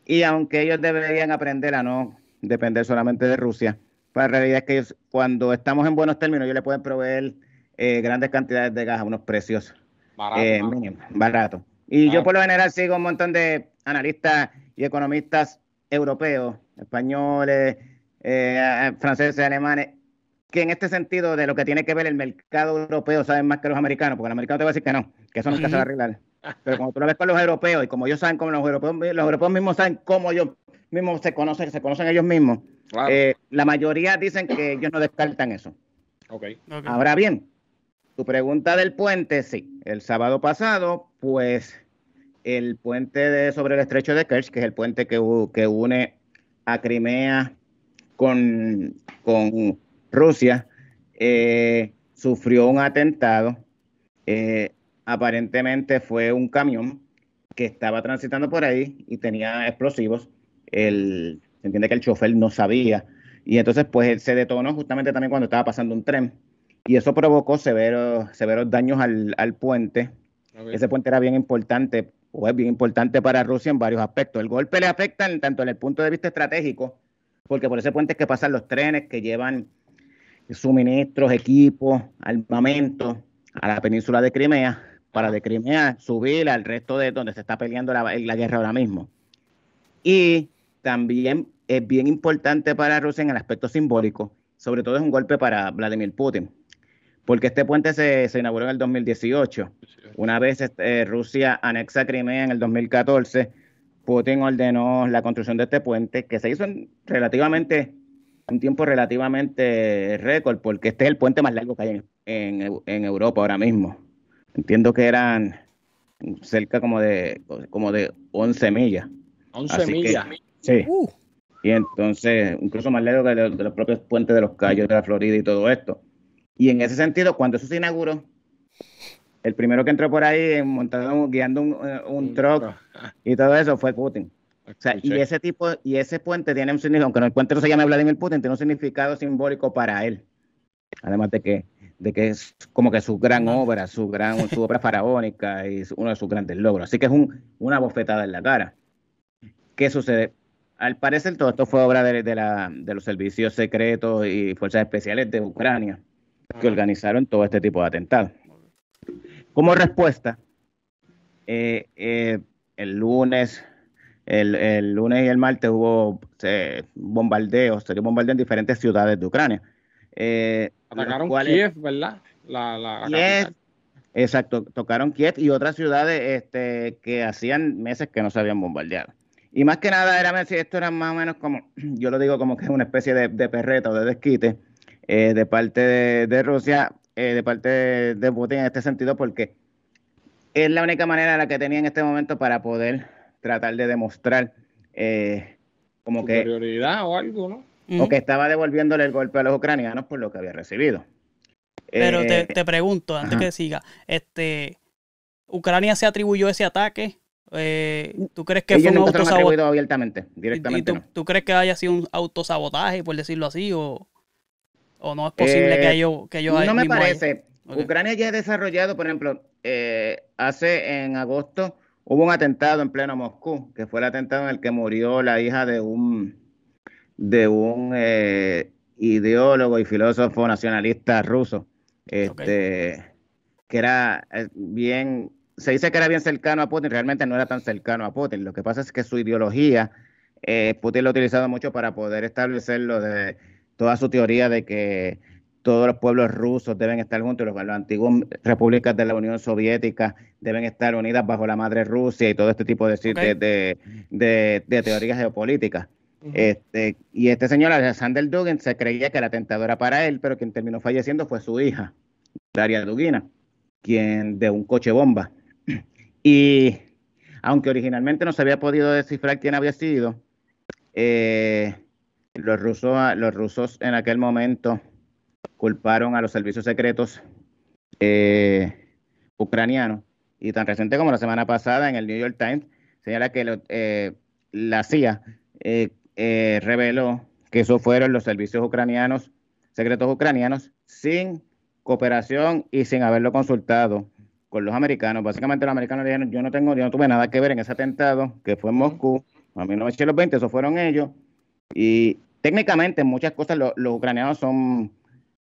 y aunque ellos deberían aprender a no depender solamente de Rusia, pues la realidad es que cuando estamos en buenos términos, ellos le pueden proveer eh, grandes cantidades de gas a unos precios baratos. Eh, y yo por lo general sigo un montón de analistas y economistas europeos, españoles, eh, franceses, alemanes, que en este sentido de lo que tiene que ver el mercado europeo saben más que los americanos, porque el americano te va a decir que no, que eso nunca se va a arreglar. Pero como tú lo ves con los europeos y como ellos saben cómo los europeos, los europeos mismos saben cómo ellos mismos se conocen, se conocen ellos mismos, eh, la mayoría dicen que ellos no descartan eso. Okay. Ahora bien, tu pregunta del puente, sí. El sábado pasado, pues el puente de, sobre el estrecho de Kerch, que es el puente que, que une a Crimea con, con Rusia, eh, sufrió un atentado. Eh, aparentemente fue un camión que estaba transitando por ahí y tenía explosivos. El, se entiende que el chofer no sabía. Y entonces, pues, se detonó justamente también cuando estaba pasando un tren. Y eso provocó severos, severos daños al, puente. Ese puente era bien importante, o es bien importante para Rusia en varios aspectos. El golpe le afecta en, tanto en el punto de vista estratégico, porque por ese puente es que pasan los trenes que llevan suministros, equipos, armamento a la península de Crimea, para de Crimea subir al resto de donde se está peleando la, la guerra ahora mismo. Y también es bien importante para Rusia en el aspecto simbólico, sobre todo es un golpe para Vladimir Putin, porque este puente se, inauguró en el 2018. Una vez este, Rusia anexa Crimea en el 2014, Putin ordenó la construcción de este puente, que se hizo en relativamente un tiempo relativamente récord, porque este es el puente más largo que hay en, en, Europa ahora mismo. Entiendo que eran cerca como de como de 11 millas. 11 millas. Sí. Uh. Y entonces, incluso más lejos que de, los propios puentes de los Cayos de la Florida y todo esto. Y en ese sentido, cuando eso se inauguró, el primero que entró por ahí montando, guiando un, eh, un truck y todo eso fue Putin. O sea, y ese tipo, y ese puente tiene un significado, aunque el puente no se llame Vladimir Putin, tiene un significado simbólico para él. Además de que, de que es como que su gran obra, su gran, su obra faraónica y uno de sus grandes logros. Así que es un, una bofetada en la cara. ¿Qué sucede? Al parecer todo esto fue obra de, la, de los servicios secretos y fuerzas especiales de Ucrania que organizaron todo este tipo de atentados. Como respuesta, eh, eh, el lunes, el, lunes y el martes hubo bombardeos, se dio bombardeo en diferentes ciudades de Ucrania. Eh, Atacaron Kiev, ¿verdad? La, la, exacto, tocaron Kiev y otras ciudades este, que hacían meses que no se habían bombardeado. Y más que nada, era esto era más o menos como, yo lo digo como que es una especie de, de perreta o de desquite eh, de parte de, Rusia, eh, de parte de, Putin en este sentido, porque es la única manera la que tenía en este momento para poder tratar de demostrar eh, como que prioridad o algo, ¿no? O que estaba devolviéndole el golpe a los ucranianos por lo que había recibido. Pero te, eh, pregunto, antes que siga, este, ¿Ucrania se atribuyó ese ataque? Eh, ¿Tú crees que fue un autosabotaje? abiertamente, directamente. ¿Y, tú, crees que haya sido un autosabotaje, por decirlo así? ¿O, o no es posible que ellos que ellos No me parece. Ucrania ya ha desarrollado, por ejemplo, eh, hace en agosto hubo un atentado en pleno Moscú, que fue el atentado en el que murió la hija de un de un eh, ideólogo y filósofo nacionalista ruso, este, que era eh, bien, se dice que era bien cercano a Putin, realmente no era tan cercano a Putin. Lo que pasa es que su ideología, Putin lo ha utilizado mucho para poder establecer lo de toda su teoría de que todos los pueblos rusos deben estar juntos, las antiguas repúblicas de la Unión Soviética deben estar unidas bajo la madre Rusia y todo este tipo de, de, teorías geopolíticas. este, y este señor, Alexander Dugin, se creía que el atentado era para él, pero quien terminó falleciendo fue su hija, Daria Dugina, quien de un coche bomba. Y aunque originalmente no se había podido descifrar quién había sido, eh, los, rusos, los rusos en aquel momento culparon a los servicios secretos eh, ucranianos. Y tan reciente como la semana pasada en el New York Times señala que eh, la CIA eh, reveló que esos fueron los servicios ucranianos, secretos ucranianos, sin cooperación y sin haberlo consultado con los americanos. Básicamente los americanos dijeron, yo no tengo, yo no tuve nada que ver en ese atentado que fue en Moscú, a 1920, eso fueron ellos. Y técnicamente muchas cosas los ucranianos son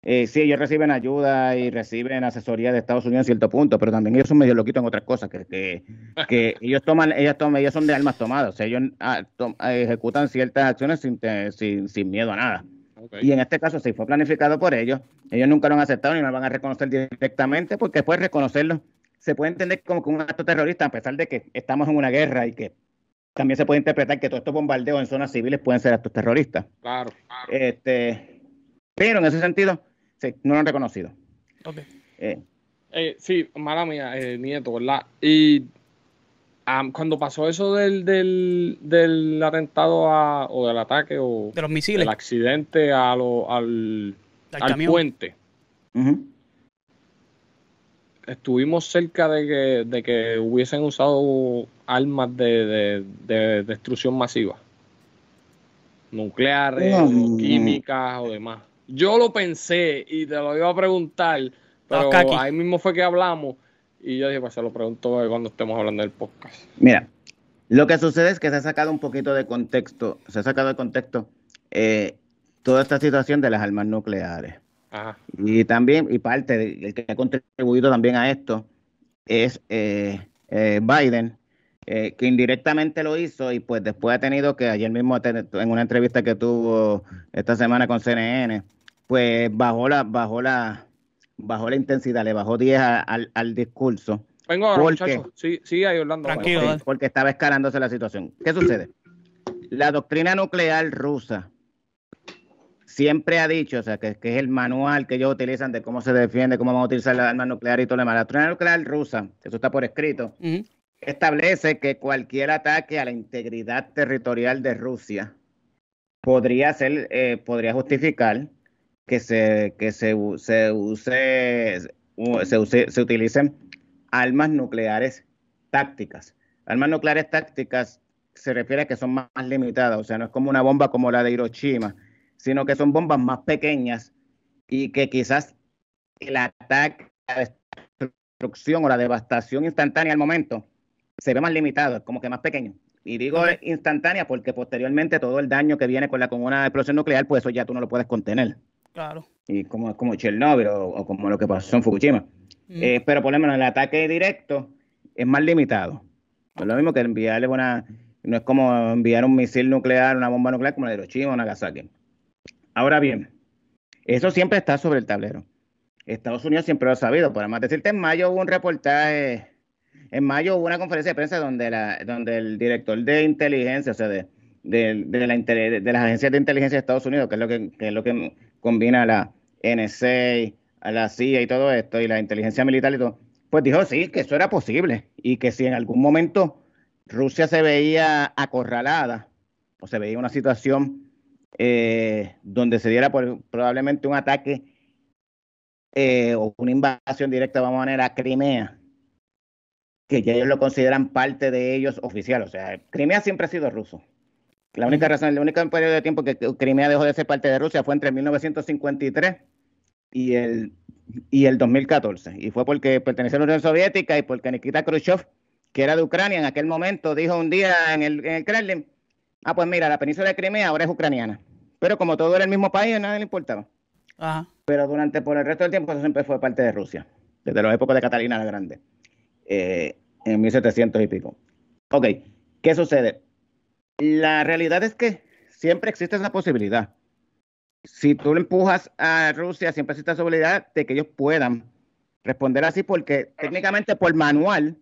eh, sí, ellos reciben ayuda y reciben asesoría de Estados Unidos en cierto punto, pero también ellos son medio loquitos en otras cosas, que, que, ellos toman, ellos toman, ellos son de armas tomadas, o sea, ellos ah, ejecutan ciertas acciones sin, sin, sin miedo a nada. Y en este caso, si fue planificado por ellos, ellos nunca lo han aceptado ni lo van a reconocer directamente, porque después reconocerlo se puede entender como un acto terrorista, a pesar de que estamos en una guerra y que también se puede interpretar que todos estos bombardeos en zonas civiles pueden ser actos terroristas. Claro, claro. Este, pero en ese sentido, Sí, no lo han reconocido. Ok. Eh. Eh, sí, mala mía, eh, nieto, ¿verdad? Y cuando pasó eso del, del, atentado o del ataque o de los misiles, el accidente a lo, al, al, puente, estuvimos cerca de que, de que hubiesen usado armas de, destrucción masiva, nucleares, químicas o demás. Yo lo pensé y te lo iba a preguntar, pero ahí mismo fue que hablamos y yo dije, pues se lo pregunto cuando estemos hablando del podcast. Mira, lo que sucede es que se ha sacado un poquito de contexto, se ha sacado de contexto eh, toda esta situación de las armas nucleares. Y también, y parte de, el que ha contribuido también a esto es eh, eh, Biden, que indirectamente lo hizo y pues después ha tenido que, ayer mismo en una entrevista que tuvo esta semana con CNN, pues bajó la, bajó la, bajó la intensidad, le bajó 10 al, al, discurso. Vengo ahora, muchachos. Sí, sí, ahí Orlando. Tranquilo. porque estaba escalándose la situación. ¿Qué sucede? La doctrina nuclear rusa siempre ha dicho, o sea, que, es el manual que ellos utilizan de cómo se defiende, cómo van a utilizar las armas nucleares y todo lo demás. La doctrina nuclear rusa, eso está por escrito, establece que cualquier ataque a la integridad territorial de Rusia podría ser, eh, podría justificar que se, que se, se use, se, use, se utilicen armas nucleares tácticas. Armas nucleares tácticas se refiere a que son más, limitadas, o sea, no es como una bomba como la de Hiroshima, sino que son bombas más pequeñas y que quizás el ataque, la destrucción o la devastación instantánea al momento se ve más limitado, como que más pequeño. Y digo instantánea porque posteriormente todo el daño que viene con la con una explosión nuclear, pues eso ya tú no lo puedes contener. Claro. Y como, como Chernobyl o, como lo que pasó en Fukushima. Mm. Eh, pero por lo menos el ataque directo es más limitado. Es lo mismo que enviarle una. No es como enviar un misil nuclear, una bomba nuclear como la de Hiroshima o Nagasaki. Ahora bien, eso siempre está sobre el tablero. Estados Unidos siempre lo ha sabido. Por además decirte, en mayo hubo un reportaje, en mayo hubo una conferencia de prensa donde, la, donde el director de inteligencia, o sea, de, la, de las agencias de inteligencia de Estados Unidos, que es lo que, que es lo que combina la NSA, a la CIA y todo esto, y la inteligencia militar y todo, pues dijo sí, que eso era posible y que si en algún momento Rusia se veía acorralada o se veía una situación eh, donde se diera probablemente un ataque eh, o una invasión directa, vamos a poner, a Crimea, que ya ellos lo consideran parte de ellos oficial. O sea, Crimea siempre ha sido ruso. La única razón, el único periodo de tiempo que Crimea dejó de ser parte de Rusia fue entre 1953 y el, y el 2014. Y fue porque pertenecía a la Unión Soviética y porque Nikita Khrushchev, que era de Ucrania, en aquel momento dijo un día en el, en el Kremlin, ah, pues mira, la península de Crimea ahora es ucraniana. Pero como todo era el mismo país, nada le importaba. Pero durante, por el resto del tiempo, eso siempre fue parte de Rusia, desde la época de Catalina la Grande, eh, en 1700 y pico. Ok, ¿qué sucede? La realidad es que siempre existe esa posibilidad. Si tú le empujas a Rusia, siempre existe esa posibilidad de que ellos puedan responder así, porque técnicamente por manual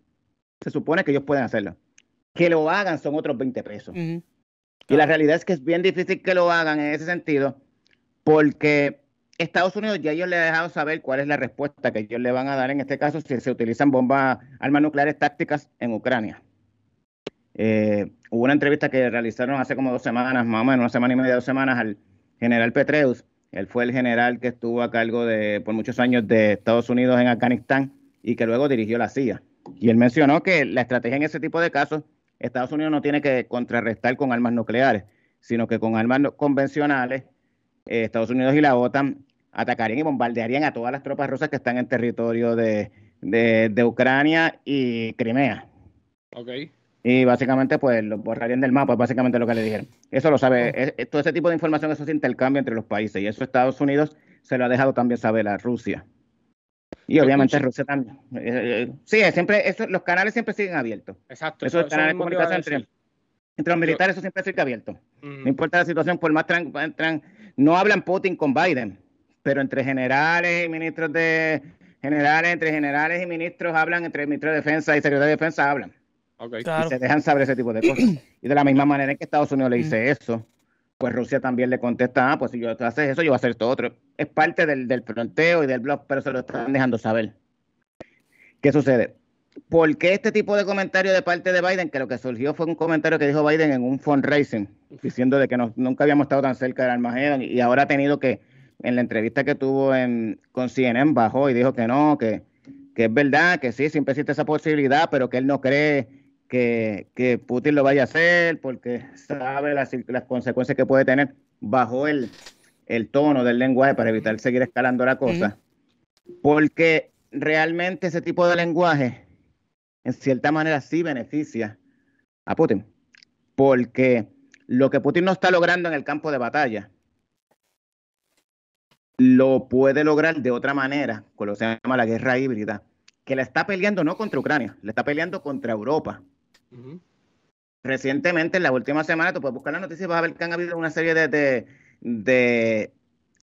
se supone que ellos pueden hacerlo. Que lo hagan son otros 20 pesos. Y la realidad es que es bien difícil que lo hagan en ese sentido, porque Estados Unidos ya ellos le han dejado saber cuál es la respuesta que ellos le van a dar en este caso si se utilizan bombas, armas nucleares tácticas en Ucrania. Eh, hubo una entrevista que realizaron hace como dos semanas, más o menos, una semana y media, dos semanas, al general Petreus. Él fue el general que estuvo a cargo de, por muchos años de Estados Unidos en Afganistán y que luego dirigió la CIA. Y él mencionó que la estrategia en ese tipo de casos, Estados Unidos no tiene que contrarrestar con armas nucleares, sino que con armas convencionales, eh, Estados Unidos y la OTAN atacarían y bombardearían a todas las tropas rusas que están en territorio de, de Ucrania y Crimea. Okay y básicamente pues lo borrarían del mapa, básicamente lo que le dijeron. Eso lo sabe, todo ese tipo de información, eso se intercambia entre los países y eso Estados Unidos se lo ha dejado también saber a Rusia. Y obviamente Rusia también. Eh, eh, sí, siempre, eso, los canales siempre siguen abiertos. Exacto. Eso, los canales de comunicación entre, entre, los militares, eso siempre sigue abierto. No importa la situación, por más tran, no hablan Putin con Biden, pero entre generales y ministros de generales, entre generales y ministros hablan, entre ministros de defensa y secretario de defensa hablan. Y se dejan saber ese tipo de cosas. Y de la misma manera en que Estados Unidos le dice eso, pues Rusia también le contesta, ah, pues si yo haces eso, yo voy a hacer esto otro. Es parte del, del fronteo y del blog, pero se lo están dejando saber. ¿Qué sucede? ¿Por qué este tipo de comentario de parte de Biden? Que lo que surgió fue un comentario que dijo Biden en un fundraising, diciendo de que nunca habíamos estado tan cerca del Armagedón y ahora ha tenido que, en la entrevista que tuvo en, con CNN, bajó y dijo que no, que, que es verdad, que sí, siempre existe esa posibilidad, pero que él no cree que, Putin lo vaya a hacer porque sabe las, consecuencias que puede tener bajo el, tono del lenguaje para evitar seguir escalando la cosa. Porque realmente ese tipo de lenguaje, en cierta manera, sí beneficia a Putin. Porque lo que Putin no está logrando en el campo de batalla, lo puede lograr de otra manera, con lo que se llama la guerra híbrida, que la está peleando no contra Ucrania, le está peleando contra Europa. Recientemente, en la última semana, tú puedes buscar la noticia y vas a ver que han habido una serie de, de,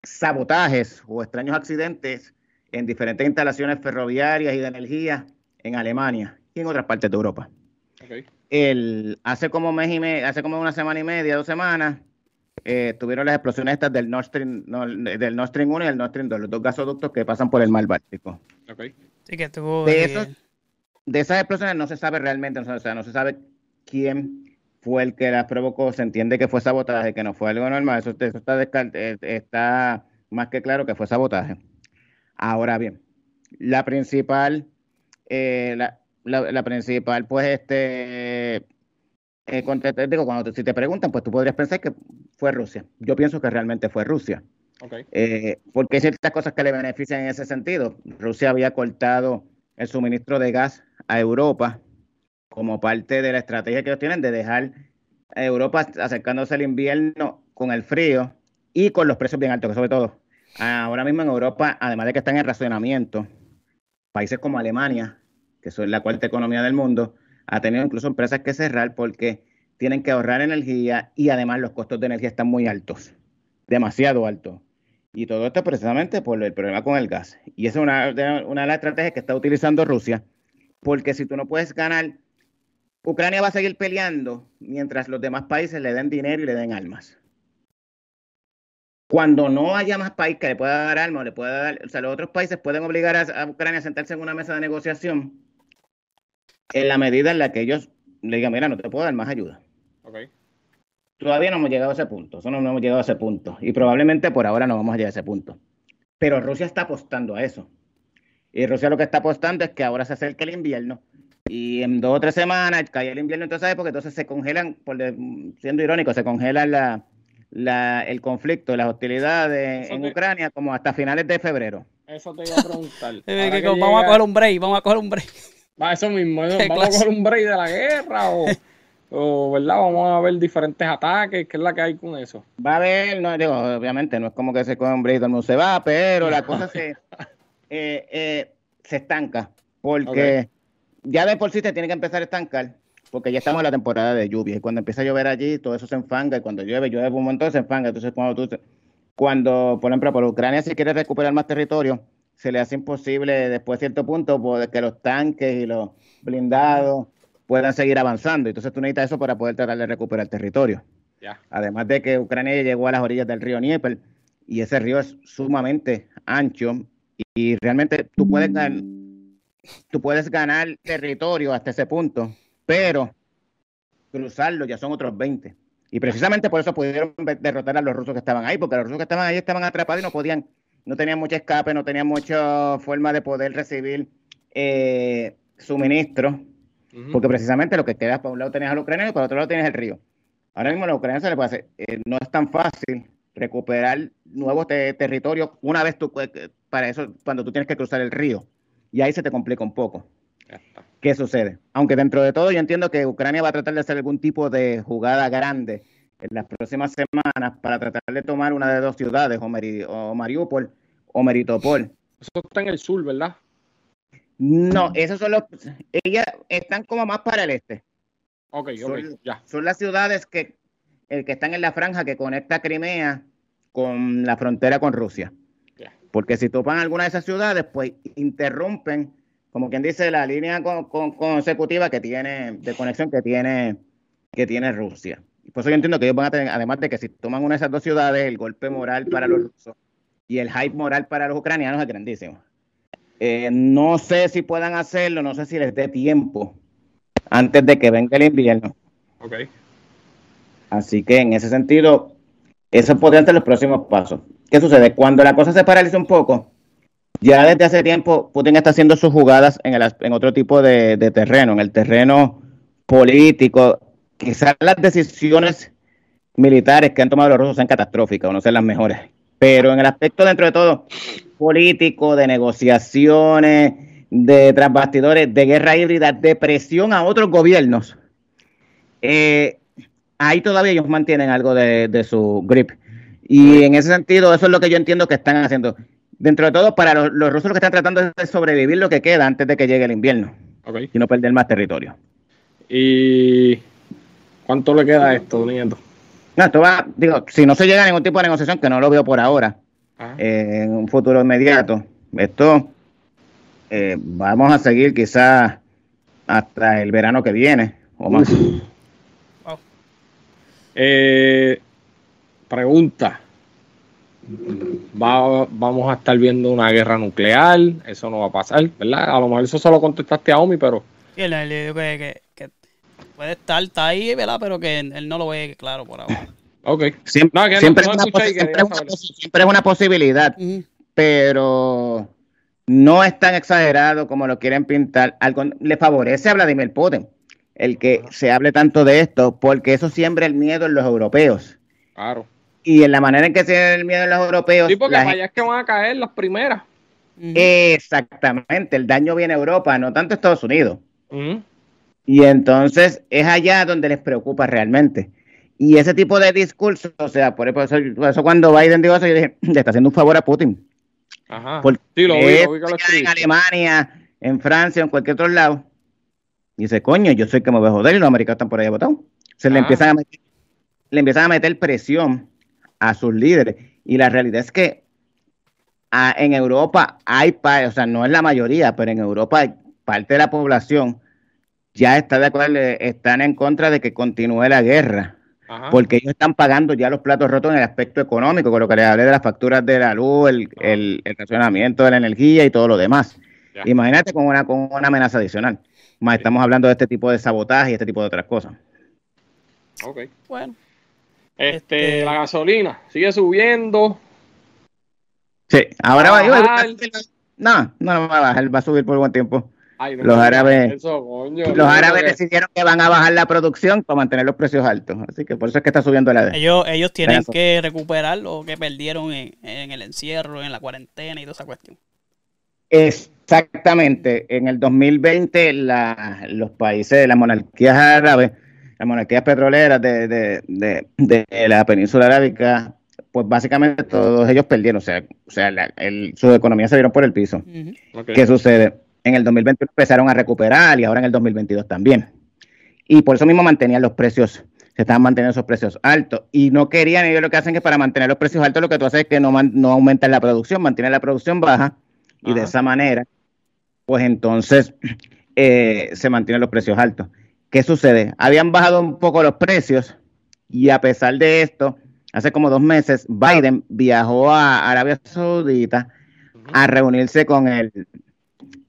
sabotajes o extraños accidentes en diferentes instalaciones ferroviarias y de energía en Alemania y en otras partes de Europa. El, hace como mes y hace como una semana y media, dos semanas, eh, tuvieron las explosiones estas del Nord Stream, del Nord Stream 1 y el Nord Stream 2, los dos gasoductos que pasan por el mar Báltico. Sí, que tuvo, de, de esas explosiones no se sabe realmente, o sea, no se sabe quién fue el que las provocó, se entiende que fue sabotaje, que no fue algo normal, eso, está, eh, está más que claro que fue sabotaje. Ahora bien, la principal, eh, la, principal, pues, este, eh, digo, cuando si te preguntan, pues tú podrías pensar que fue Rusia. Yo pienso que realmente fue Rusia. Eh, porque hay ciertas cosas que le benefician en ese sentido. Rusia había cortado el suministro de gas a Europa como parte de la estrategia que ellos tienen de dejar a Europa acercándose al invierno con el frío y con los precios bien altos, que sobre todo ahora mismo en Europa, además de que están en racionamiento, países como Alemania, que son la cuarta economía del mundo, ha tenido incluso empresas que cerrar porque tienen que ahorrar energía y además los costos de energía están muy altos, demasiado altos. Y todo esto precisamente por el problema con el gas. Y esa es una, una de las estrategias que está utilizando Rusia porque si tú no puedes ganar, Ucrania va a seguir peleando mientras los demás países le den dinero y le den armas. cuando no haya más país que le pueda dar armas, le pueda dar, o sea, los otros países pueden obligar a, Ucrania a sentarse en una mesa de negociación en la medida en la que ellos le digan, mira, no te puedo dar más ayuda. Okay. Todavía no hemos llegado a ese punto, no, no hemos llegado a ese punto. Y probablemente por ahora no vamos a llegar a ese punto. Pero Rusia está apostando a eso. Y Rusia lo que está apostando es que ahora se acerque el invierno. Y en dos o tres semanas cae el invierno entonces porque entonces se congelan, por siendo irónico, se congelan la, la, el conflicto, las hostilidades en Ucrania como hasta finales de febrero. Eso te iba a preguntar. vamos a coger un break, vamos a coger un break. Va, eso mismo, vamos a coger un break de la guerra o, o, ¿verdad? Vamos a ver diferentes ataques, ¿qué es la que hay con eso? Va a haber, no, digo, obviamente no es como que se coge un break todo el mundo se va, pero la cosa se, eh, eh, se estanca porque ya de por sí te tiene que empezar a estancar porque ya estamos en la temporada de lluvia y cuando empieza a llover allí todo eso se enfanga y cuando llueve, llueve un montón, se enfanga. Entonces cuando tú, cuando por ejemplo por Ucrania si quiere recuperar más territorio, se le hace imposible después de cierto punto pues, que los tanques y los blindados puedan seguir avanzando. Entonces tú necesitas eso para poder tratar de recuperar territorio. Además de que Ucrania llegó a las orillas del río Dnieper y ese río es sumamente ancho y, realmente tú puedes, tú puedes ganar territorio hasta ese punto pero cruzarlo ya son otros 20. Y precisamente por eso pudieron derrotar a los rusos que estaban ahí, porque los rusos que estaban ahí estaban atrapados y no podían, no tenían mucho escape, no tenían mucha forma de poder recibir eh, suministros, porque precisamente lo que queda, para un lado tenías al ucraniano y para otro lado tienes el río. Ahora mismo a los ucranianos se les puede eh, no es tan fácil recuperar nuevos territorios una vez tú, eh, para eso, cuando tú tienes que cruzar el río. Y ahí se te complica un poco. ¿Qué sucede? Aunque dentro de todo yo entiendo que Ucrania va a tratar de hacer algún tipo de jugada grande en las próximas semanas para tratar de tomar una de dos ciudades, o, Mariupol o Meritopol. Eso está en el sur, ¿verdad? No, esos son los... Ellas están como más para el este. Ok, son, ya. Son las ciudades que, el que están en la franja que conecta Crimea con la frontera con Rusia. Porque si topan alguna de esas ciudades, pues interrumpen como quien dice, la línea consecutiva que tiene, de conexión que tiene, que tiene Rusia. Por eso yo entiendo que ellos van a tener, además de que si toman una de esas dos ciudades, el golpe moral para los rusos y el hype moral para los ucranianos es grandísimo. Eh, no sé si puedan hacerlo, no sé si les dé tiempo antes de que venga el invierno. Ok. Así que en ese sentido, esos podrían ser los próximos pasos. ¿Qué sucede? Cuando la cosa se paraliza un poco, ya desde hace tiempo Putin está haciendo sus jugadas en, el, en otro tipo de, terreno, en el terreno político. Quizás las decisiones militares que han tomado los rusos sean catastróficas o no sean las mejores. Pero en el aspecto, dentro de todo, político, de negociaciones, de transbastidores, de guerra híbrida, de presión a otros gobiernos, eh, ahí todavía ellos mantienen algo de, de, su grip. Y en ese sentido, eso es lo que yo entiendo que están haciendo dentro de todo, para los, rusos lo que están tratando es de sobrevivir lo que queda antes de que llegue el invierno. Y no perder más territorio. ¿Y cuánto le queda a esto, Nieto? No, esto va, digo, si no se llega a ningún tipo de negociación, que no lo veo por ahora, eh, en un futuro inmediato, esto eh, vamos a seguir quizás hasta el verano que viene o más. Eh, pregunta va, vamos a estar viendo una guerra nuclear, eso no va a pasar, ¿verdad? A lo mejor eso solo contestaste a Omi, pero... Sí, que, que, puede estar, está ahí, ¿verdad? Pero que él no lo ve claro por ahora. Ok. Siempre, siempre, es, una posibilidad, pero no es tan exagerado como lo quieren pintar. Algo, le favorece a Vladimir Putin el que se hable tanto de esto, porque eso siembra el miedo en los europeos. Claro y en la manera en que se el miedo en los europeos. Sí, porque allá es que van a caer las primeras. Exactamente, el daño viene a Europa, no tanto a Estados Unidos. Y entonces es allá donde les preocupa realmente. Y ese tipo de discurso, o sea, por eso, cuando Biden dijo eso, yo dije, le está haciendo un favor a Putin. Ajá. sí, lo vi, lo en Alemania, en Francia, en cualquier otro lado. Y dice, coño, yo soy que me voy a joder y los americanos están por ahí votados. Se le empiezan a meter, le empiezan a meter presión a sus líderes. Y la realidad es que en Europa hay, o sea, no es la mayoría, pero en Europa hay parte de la población ya está de acuerdo, están en contra de que continúe la guerra. Porque ellos están pagando ya los platos rotos en el aspecto económico, con lo que les hablé de las facturas de la luz, el, el, racionamiento de la energía y todo lo demás. Imagínate con una, con una amenaza adicional. Más estamos hablando de este tipo de sabotaje y este tipo de otras cosas. Ok. Bueno. Este, este la gasolina sigue subiendo. Sí, ahora va, a bajar. No, no va a bajar, va a subir por buen tiempo. Los árabes, los árabes decidieron que van a bajar la producción para mantener los precios altos. Así que por eso es que está subiendo la de. Ellos, ellos tienen que recuperar lo que perdieron en, el encierro, en la cuarentena y toda esa cuestión. Exactamente. En el 2020, la, los países de las monarquías árabes, las monarquías petroleras de, de, de la península arábica, pues básicamente todos ellos perdieron, o sea, o sea el, su economía se vieron por el piso. ¿Qué sucede? En el 2021 empezaron a recuperar y ahora en el 2022 también. Y por eso mismo mantenían los precios, se estaban manteniendo esos precios altos. Y no querían, ellos lo que hacen es para mantener los precios altos, lo que tú haces es que no, no aumentan la producción, mantienen la producción baja y de esa manera, pues entonces eh, se mantienen los precios altos. ¿Qué sucede? Habían bajado un poco los precios y a pesar de esto, hace como dos meses, Biden viajó a Arabia Saudita a reunirse con el,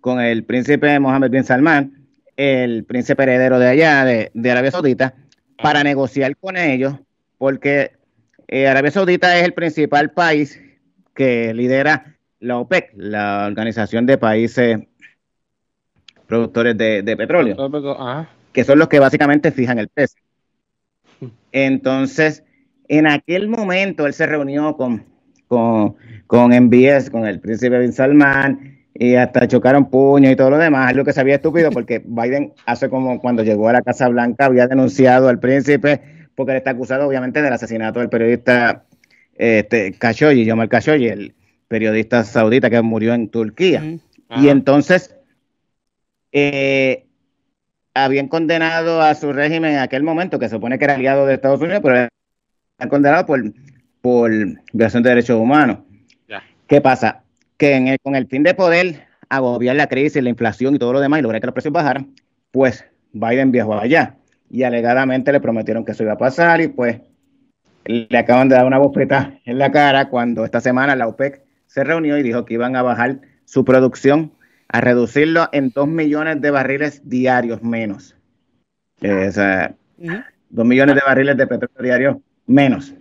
con el príncipe Mohammed bin Salman, el príncipe heredero de allá, de, Arabia Saudita, para negociar con ellos, porque eh, Arabia Saudita es el principal país que lidera la OPEC, la Organización de Países Productores de, Petróleo, que son los que básicamente fijan el precio. Entonces, en aquel momento él se reunió con, con, con MBS, con el príncipe Bin Salman, y hasta chocaron puños y todo lo demás, algo que sabía estúpido porque Biden hace como cuando llegó a la Casa Blanca había denunciado al príncipe porque él está acusado obviamente del asesinato del periodista este, Khashoggi, Yomar Khashoggi, el periodista saudita que murió en Turquía. Y entonces eh, habían condenado a su régimen en aquel momento, que se supone que era aliado de Estados Unidos, pero están condenados por, por violación de derechos humanos. ¿Qué pasa? Que con el fin de poder agobiar la crisis, la inflación y todo lo demás y lograr que los precios bajaran, pues Biden viajó allá y alegadamente le prometieron que eso iba a pasar y pues le acaban de dar una bofetada en la cara cuando esta semana la OPEC se reunió y dijo que iban a bajar su producción, a reducirlo en 2 millones de barriles diarios menos. Eh, o 2 millones de barriles de petróleo diarios menos.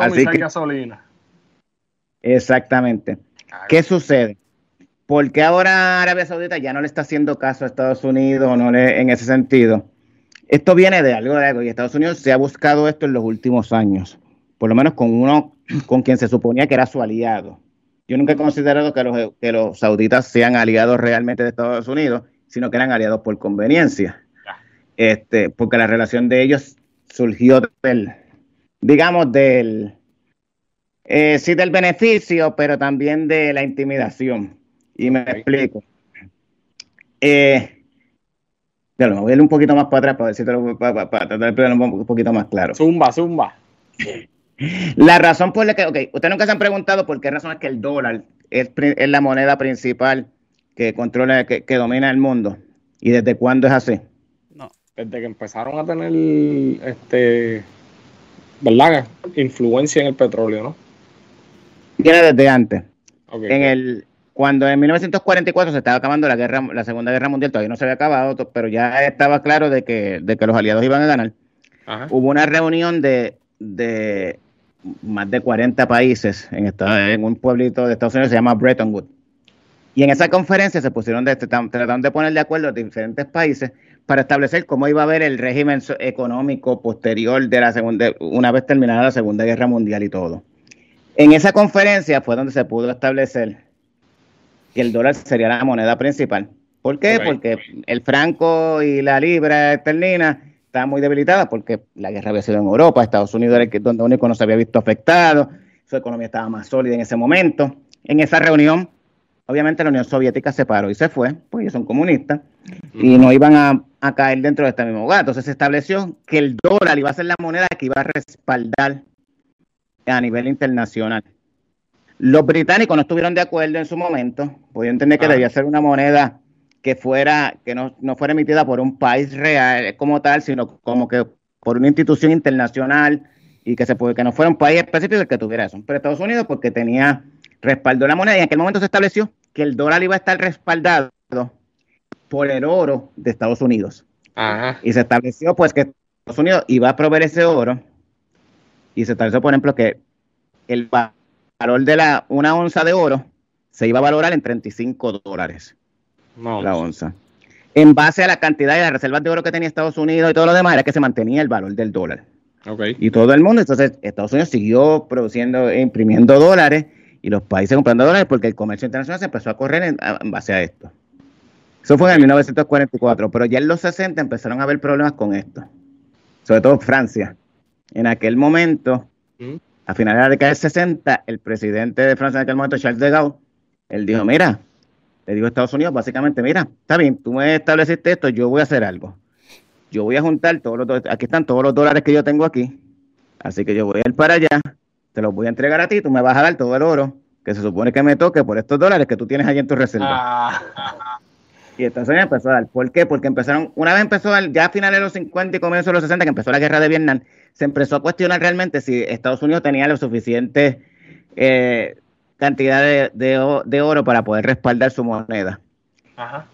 Así que, gasolina. Exactamente. ¿Qué sucede? Porque ahora Arabia Saudita ya no le está haciendo caso a Estados Unidos no le, en ese sentido? Esto viene de algo de algo y Estados Unidos se ha buscado esto en los últimos años, por lo menos con uno con quien se suponía que era su aliado. Yo nunca he considerado que los, que los sauditas sean aliados realmente de Estados Unidos, sino que eran aliados por conveniencia. Este, porque la relación de ellos surgió del, digamos, del, eh, sí del beneficio, pero también de la intimidación. Y me explico. Eh, me voy a ir un poquito más para atrás para ver si te lo, para, tratar de un poquito más claro. Zumba, zumba. La razón por la que, ok, ustedes nunca se han preguntado por qué razón es que el dólar es, la moneda principal que controla, que, que domina el mundo. ¿Y desde cuándo es así? No, desde que empezaron a tener este ¿verdad? Influencia en el petróleo, ¿no? Viene desde antes. En el, cuando en 1944 se estaba acabando la guerra, la Segunda Guerra Mundial, todavía no se había acabado, pero ya estaba claro de que, de que los aliados iban a ganar. Hubo una reunión de, de más de 40 países en, en un pueblito de Estados Unidos se llama Bretton Woods. Y en esa conferencia se pusieron de, trataron de poner de acuerdo diferentes países para establecer cómo iba a haber el régimen económico posterior de la segunda, una vez terminada la Segunda Guerra Mundial y todo. En esa conferencia fue donde se pudo establecer que el dólar sería la moneda principal. ¿Por qué? Porque el franco y la libra esterlina estaban muy debilitadas porque la guerra había sido en Europa, Estados Unidos era el donde único no se había visto afectado, su economía estaba más sólida en ese momento. En esa reunión Obviamente la Unión Soviética se paró y se fue, pues ellos son comunistas, y no iban a, caer dentro de este mismo lugar. Entonces se estableció que el dólar iba a ser la moneda que iba a respaldar a nivel internacional. Los británicos no estuvieron de acuerdo en su momento, podían entender que debía ser una moneda que fuera, que no, no fuera emitida por un país real como tal, sino como que por una institución internacional y que se puede, que no fuera un país específico el que tuviera eso. Pero Estados Unidos porque tenía respaldo la moneda y en aquel momento se estableció que el dólar iba a estar respaldado por el oro de Estados Unidos. Y se estableció pues que Estados Unidos iba a proveer ese oro y se estableció, por ejemplo, que el valor de la una onza de oro se iba a valorar en 35 dólares la onza. En base a la cantidad de las reservas de oro que tenía Estados Unidos y todo lo demás, era que se mantenía el valor del dólar. Y todo el mundo, entonces Estados Unidos siguió produciendo, e imprimiendo dólares y los países comprando dólares porque el comercio internacional se empezó a correr en, base a esto. Eso fue en 1944, pero ya en los 60 empezaron a haber problemas con esto, sobre todo Francia. En aquel momento, mm. a finales de la década del 60, el presidente de Francia en aquel momento, Charles de Gaulle, él dijo, mira, le digo a Estados Unidos básicamente, mira, está bien, tú me estableciste esto, yo voy a hacer algo. Yo voy a juntar todos los aquí están todos los dólares que yo tengo aquí, así que yo voy a ir para allá, te los voy a entregar a ti, tú me vas a dar todo el oro que se supone que me toque por estos dólares que tú tienes allí en tu reserva. Ah. Y Estados Unidos empezó a dar. ¿Por qué? Porque empezaron, una vez empezó, ya a finales de los 50 y comienzos de los 60, que empezó la guerra de Vietnam, se empezó a cuestionar realmente si Estados Unidos tenía lo suficiente eh, cantidad de, oro para poder respaldar su moneda.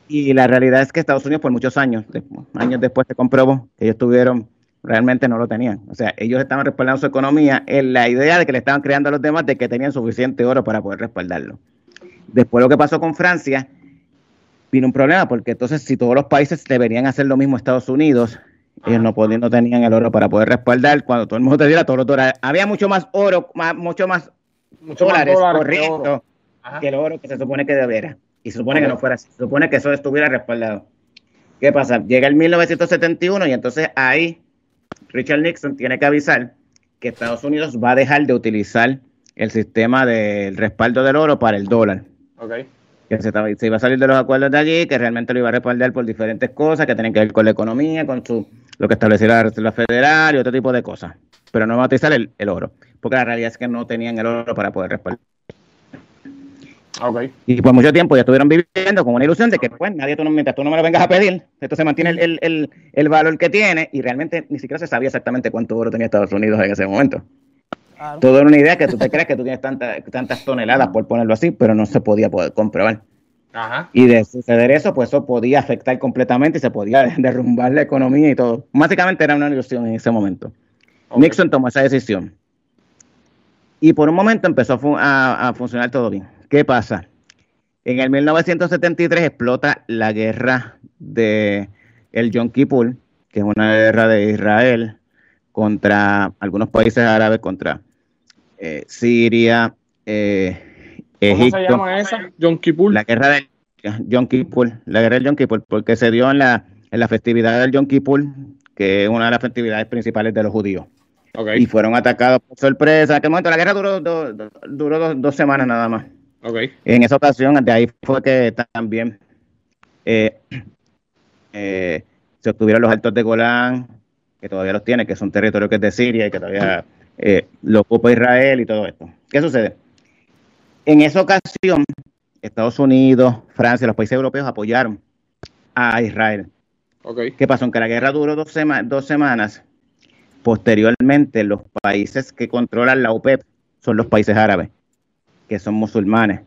Y la realidad es que Estados Unidos por muchos años, años después se comprobó que ellos tuvieron, realmente no lo tenían. O sea, ellos estaban respaldando su economía en la idea de que le estaban creando a los demás de que tenían suficiente oro para poder respaldarlo. Después lo que pasó con Francia, vino un problema, porque entonces si todos los países deberían hacer lo mismo Estados Unidos, ellos no, podían, no tenían el oro para poder respaldar cuando todo el mundo te diera todos los dólares. Había mucho más oro, mucho más dólares, corriendo que el oro que se supone que debiera. Y se supone que no fuera así. Se supone que eso estuviera respaldado. ¿Qué pasa? Llega el 1971 y entonces ahí Richard Nixon tiene que avisar que Estados Unidos va a dejar de utilizar el sistema del respaldo del oro para el dólar. Que se, iba a salir de los acuerdos de allí, que realmente lo iba a respaldar por diferentes cosas que tienen que ver con la economía, con su, lo que establecía la Reserva Federal y otro tipo de cosas. Pero no va a utilizar el oro porque la realidad es que no tenían el oro para poder respaldar. Okay. Y por mucho tiempo ya estuvieron viviendo con una ilusión de que, pues, nadie, tú no, mientras tú no me lo vengas a pedir, esto se mantiene el, valor que tiene y realmente ni siquiera se sabía exactamente cuánto oro tenía Estados Unidos en ese momento. Todo era una idea que tú te crees que tú tienes tantas toneladas, por ponerlo así, pero no se podía poder comprobar. Ajá. Y de suceder eso, pues eso podía afectar completamente y se podía derrumbar la economía y todo. Básicamente era una ilusión en ese momento. Nixon tomó esa decisión. Y por un momento empezó a, funcionar todo bien. ¿Qué pasa? En el 1973 explota la guerra de el Yom Kippur, que es una guerra de Israel contra algunos países árabes, contra eh, Siria, eh, Egipto. ¿Cómo se llama esa? Yom Kippur. La guerra de Yom Kippur, la guerra del Yom Kippur, porque se dio en la, en la festividad del Yom Kippur, que es una de las festividades principales de los judíos. Y fueron atacados por sorpresa. En aquel momento la guerra duró, duró dos, semanas nada más. En esa ocasión, de ahí fue que también eh, eh, se obtuvieron los altos de Golán, que todavía los tiene, que son territorios que es de Siria y que todavía eh, lo ocupa Israel y todo esto. ¿Qué sucede? En esa ocasión, Estados Unidos, Francia, los países europeos apoyaron a Israel. ¿Qué pasó? Aunque la guerra duró dos, dos semanas, Posteriormente, los países que controlan la OPEP son los países árabes, que son musulmanes.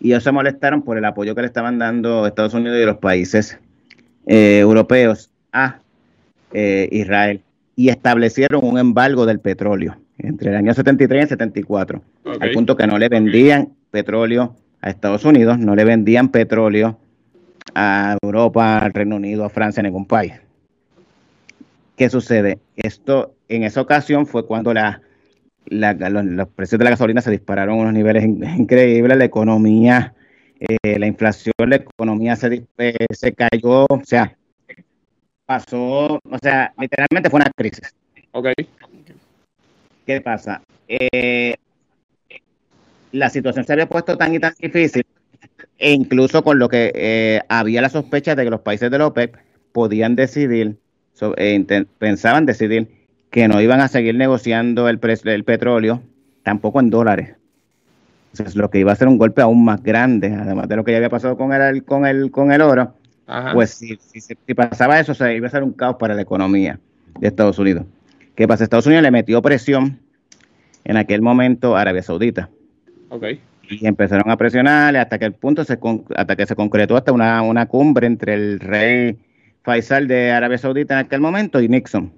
Y ellos se molestaron por el apoyo que le estaban dando Estados Unidos y los países eh, europeos a eh, Israel. Y establecieron un embargo del petróleo entre el año 73 y el 74, al punto que no le vendían petróleo a Estados Unidos, no le vendían petróleo a Europa, al Reino Unido, a Francia, a ningún país. ¿Qué sucede? Esto en esa ocasión fue cuando la, los, precios de la gasolina se dispararon a unos niveles increíbles, la economía, eh, la inflación, la economía se, eh, se cayó, o sea, pasó, o sea, literalmente fue una crisis. Ok. ¿Qué pasa? Eh, la situación se había puesto tan y tan difícil, e incluso con lo que había la sospecha de que los países de la OPEP podían decidir eh, pensaban decidir que no iban a seguir negociando el, precio del petróleo, tampoco en dólares. Entonces, lo que iba a ser un golpe aún más grande, además de lo que ya había pasado con el, con el, con el oro, pues si, si, pasaba eso, iba a ser un caos para la economía. de Estados Unidos. ¿Qué pasa? Estados Unidos le metió presión en aquel momento a Arabia Saudita. Okay. Y empezaron a presionarle hasta que el punto se hasta que se concretó hasta una, una cumbre entre el rey Faisal de Arabia Saudita en aquel momento y Nixon.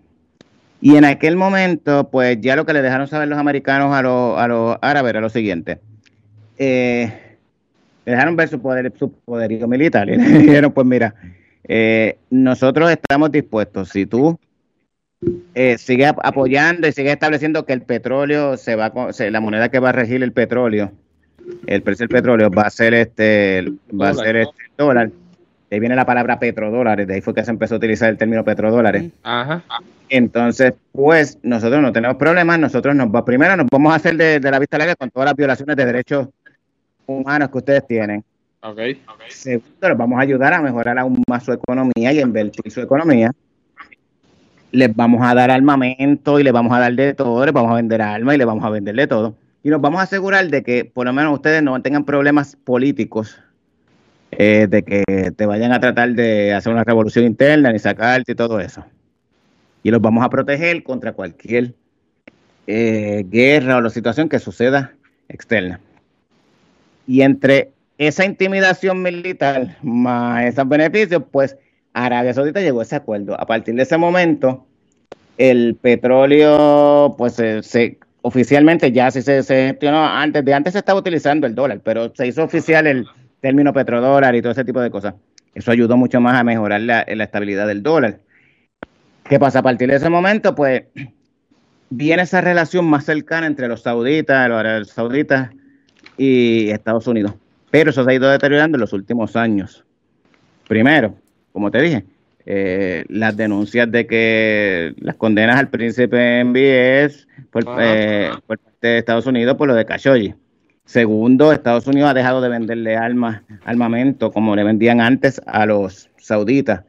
Y en aquel momento, pues ya lo que le dejaron saber los americanos a los, a los árabes era lo siguiente. Eh, le dejaron ver su poder, su poderío militar y le dijeron, pues mira, eh, nosotros estamos dispuestos, si tú eh, sigues apoyando y sigues estableciendo que el petróleo se va, la moneda que va a regir el petróleo, el precio del petróleo va a ser este, va a ser este dólar ahí viene la palabra petrodólares, de ahí fue que se empezó a utilizar el término petrodólares. Ajá. Entonces, pues nosotros no tenemos problemas, nosotros nos va, primero nos vamos a hacer de, la vista larga con todas las violaciones de derechos humanos que ustedes tienen. Okay. Segundo, les vamos a ayudar a mejorar aún más su economía y invertir su economía. Les vamos a dar armamento y les vamos a dar de todo, les vamos a vender armas y les vamos a vender de todo. Y nos vamos a asegurar de que por lo menos ustedes no tengan problemas políticos eh, de que te vayan a tratar de hacer una revolución interna ni sacarte y todo eso. Y los vamos a proteger contra cualquier eh, guerra o la situación que suceda externa. Y entre esa intimidación militar más esos beneficios, pues Arabia Saudita llegó a ese acuerdo. A partir de ese momento, el petróleo, pues se, oficialmente ya sí se, se gestionó, antes de antes se estaba utilizando el dólar, pero se hizo oficial el, término petrodólar y todo ese tipo de cosas. Eso ayudó mucho más a mejorar la, estabilidad del dólar. ¿Qué pasa? A partir de ese momento, pues, viene esa relación más cercana entre los sauditas, los sauditas y Estados Unidos. Pero eso se ha ido deteriorando en los últimos años. Primero, como te dije, eh, las denuncias de que las condenas al príncipe MBS por, eh, por parte de Estados Unidos por lo de Khashoggi. Segundo, Estados Unidos ha dejado de venderle armas, armamento como le vendían antes a los sauditas.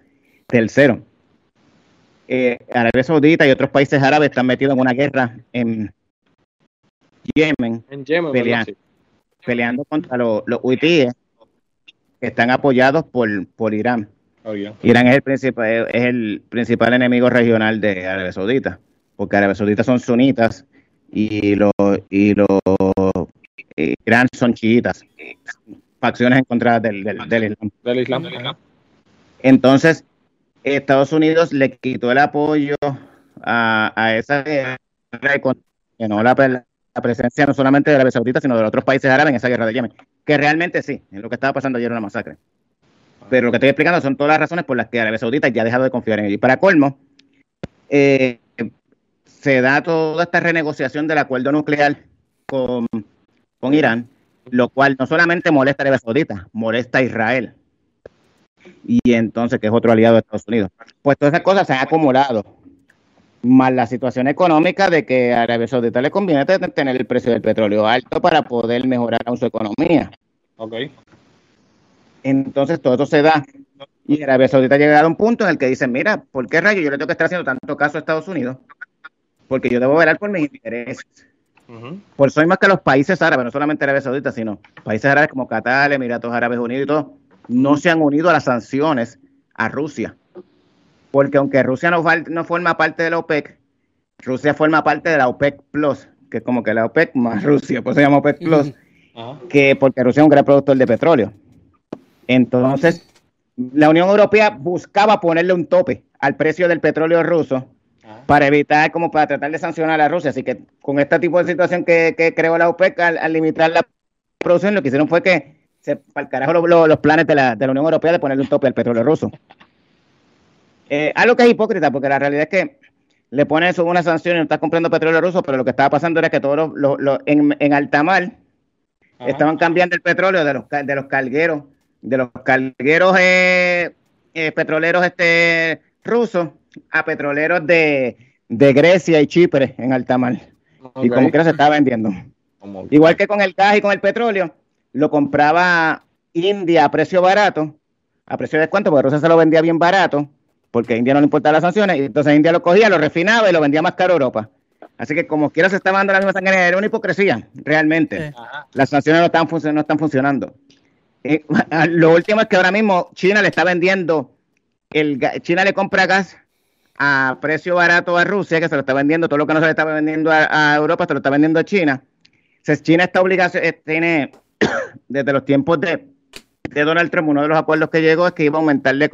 Tercero, eh, Arabia Saudita y otros países árabes están metidos en una guerra en Yemen, peleando, contra los, los huitíes que están apoyados por, por Irán. Oh, Irán es el, principal, es el principal enemigo regional de Arabia Saudita, porque Arabia Saudita son sunitas y los, y los Irán son chiitas, facciones encontradas del, del, Islam. Entonces, Estados Unidos le quitó el apoyo a, a esa guerra y no la, la, presencia no solamente de Arabia Saudita, sino de otros países árabes en esa guerra de Yemen. Que realmente sí, es lo que estaba pasando ayer una masacre. Pero lo que estoy explicando son todas las razones por las que Arabia Saudita ya ha dejado de confiar en él. Y para colmo, eh, se da toda esta renegociación del acuerdo nuclear con con Irán, lo cual no solamente molesta a Arabia Saudita, molesta a Israel. Y entonces, que es otro aliado de Estados Unidos. Pues todas esas cosas se han acumulado. Más la situación económica de que a Arabia Saudita le conviene tener el precio del petróleo alto para poder mejorar su economía. Ok. Entonces todo eso se da. Y Arabia Saudita ha llegado a un punto en el que dicen, mira, ¿por qué rayo yo le tengo que estar haciendo tanto caso a Estados Unidos? Porque yo debo velar por mis intereses. Por eso hay más que los países árabes, no solamente Arabia Saudita, sino países árabes como Qatar, Emiratos Árabes Unidos y todo, no se han unido a las sanciones a Rusia. Porque aunque Rusia no, no forma parte de la OPEC, Rusia forma parte de la OPEC Plus, que es como que la OPEC más Rusia, pues se llama OPEC Plus, que porque Rusia es un gran productor de petróleo. Entonces, la Unión Europea buscaba ponerle un tope al precio del petróleo ruso para evitar, como para tratar de sancionar a Rusia. Así que con este tipo de situación que, creó la OPEC al, limitar la producción, lo que hicieron fue que se para carajo los, planes de la, de la, Unión Europea de ponerle un tope al petróleo ruso. Eh, algo que es hipócrita, porque la realidad es que le ponen eso una sanción y no está comprando petróleo ruso, pero lo que estaba pasando era que todos los, en, en alta mar estaban cambiando el petróleo de los, de los cargueros, de los cargueros eh, eh, petroleros este rusos a petroleros de, Grecia y Chipre en alta mar. Y como quiera se estaba vendiendo. Igual que con el gas y con el petróleo, lo compraba India a precio barato, a precio de descuento, porque Rusia se lo vendía bien barato, porque a India no le importaban las sanciones, y entonces India lo cogía, lo refinaba y lo vendía más caro a Europa. Así que como quiera se estaba dando la misma sangre, era una hipocresía, realmente. Las sanciones no están, no están funcionando. lo último es que ahora mismo China le está vendiendo, el China le compra gas a precio barato a Rusia, que se lo está vendiendo, todo lo que no se le estaba vendiendo a, Europa, se lo está vendiendo a China. Entonces, China está obligación, eh, tiene desde los tiempos de, de, Donald Trump, uno de los acuerdos que llegó es que iba a aumentarle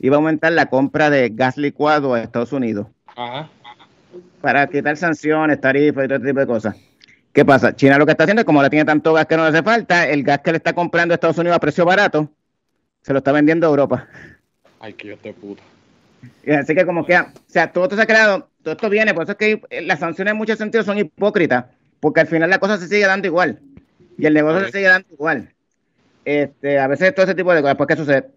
iba a aumentar la compra de gas licuado a Estados Unidos. Para quitar sanciones, tarifas y todo tipo de cosas. ¿Qué pasa? China lo que está haciendo es como le tiene tanto gas que no le hace falta, el gas que le está comprando a Estados Unidos a precio barato, se lo está vendiendo a Europa. Ay, que yo te puta. Así que como que, o sea, todo esto se ha creado, todo esto viene, por eso es que las sanciones en muchos sentidos son hipócritas, porque al final la cosa se sigue dando igual y el negocio se sigue dando igual. Este, a veces todo ese tipo de cosas, ¿por qué sucede?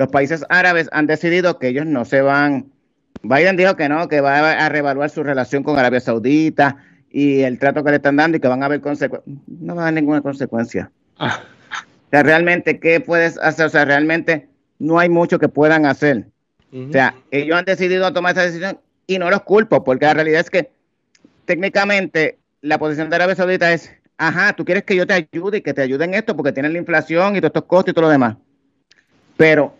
Los países árabes han decidido que ellos no se van, Biden dijo que no, que va a reevaluar su relación con Arabia Saudita y el trato que le están dando y que van a haber consecuencias. No va a haber ninguna consecuencia. Ah. O sea, realmente, ¿qué puedes hacer? O sea, realmente no hay mucho que puedan hacer. O sea, ellos han decidido tomar esa decisión y no los culpo, porque la realidad es que técnicamente la posición de Arabia Saudita es, ajá, tú quieres que yo te ayude y que te ayude en esto porque tienes la inflación y todos estos costos y todo lo demás. Pero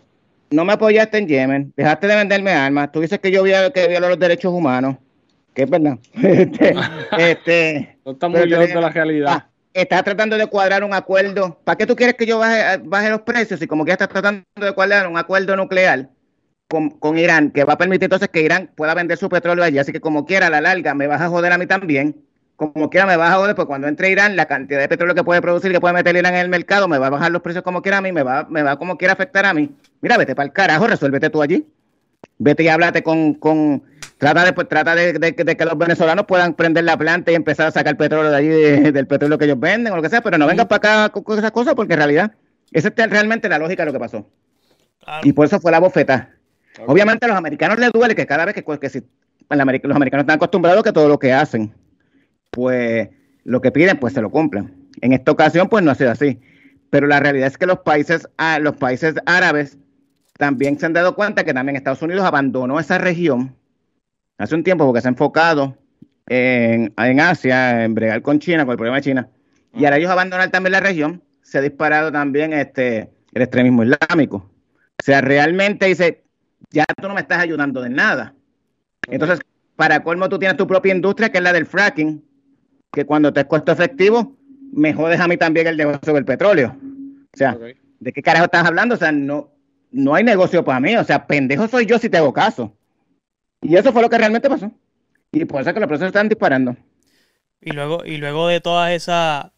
no me apoyaste en Yemen, dejaste de venderme armas, tú dices que yo que violo los derechos humanos, que es verdad. este, este, no estamos muy de la realidad. Ah, estás tratando de cuadrar un acuerdo. ¿Para qué tú quieres que yo baje, baje los precios? Y como que estás tratando de cuadrar un acuerdo nuclear con, Irán, que va a permitir entonces que Irán pueda vender su petróleo allí. Así que como quiera, a la larga, me vas a joder a mí también. Como quiera, me vas a joder, pues cuando entre Irán, la cantidad de petróleo que puede producir, que puede meter Irán en el mercado, me va a bajar los precios como quiera a mí, me va, me va como quiera afectar a mí. Mira, vete para el carajo, resuélvete tú allí. Vete y háblate con, con trata de, pues, trata de, que los venezolanos puedan prender la planta y empezar a sacar petróleo de allí, del petróleo que ellos venden o lo que sea, pero no vengas para acá con, esas cosas porque en realidad esa es realmente la lógica de lo que pasó. Y por eso fue la bofeta. Obviamente a los americanos les duele que cada vez que, que si, los americanos están acostumbrados que todo lo que hacen, pues lo que piden, pues se lo cumplan. En esta ocasión, pues no ha sido así. Pero la realidad es que los países, ah, los países árabes también se han dado cuenta que también Estados Unidos abandonó esa región hace un tiempo porque se ha enfocado en, en Asia, en bregar con China, con el problema de China. Y ahora ellos abandonan también la región, se ha disparado también este, el extremismo islámico. O sea, realmente dice, ya tú no me estás ayudando de nada. Entonces, para colmo, tú tienes tu propia industria, que es la del fracking, que cuando te es costo efectivo, me jodes a mí también el negocio del petróleo. O sea, ¿de qué carajo estás hablando? O sea, no, no hay negocio para mí. O sea, pendejo soy yo si te hago caso. Y eso fue lo que realmente pasó. Y por eso es que los procesos están disparando. Y luego, y luego de todas esas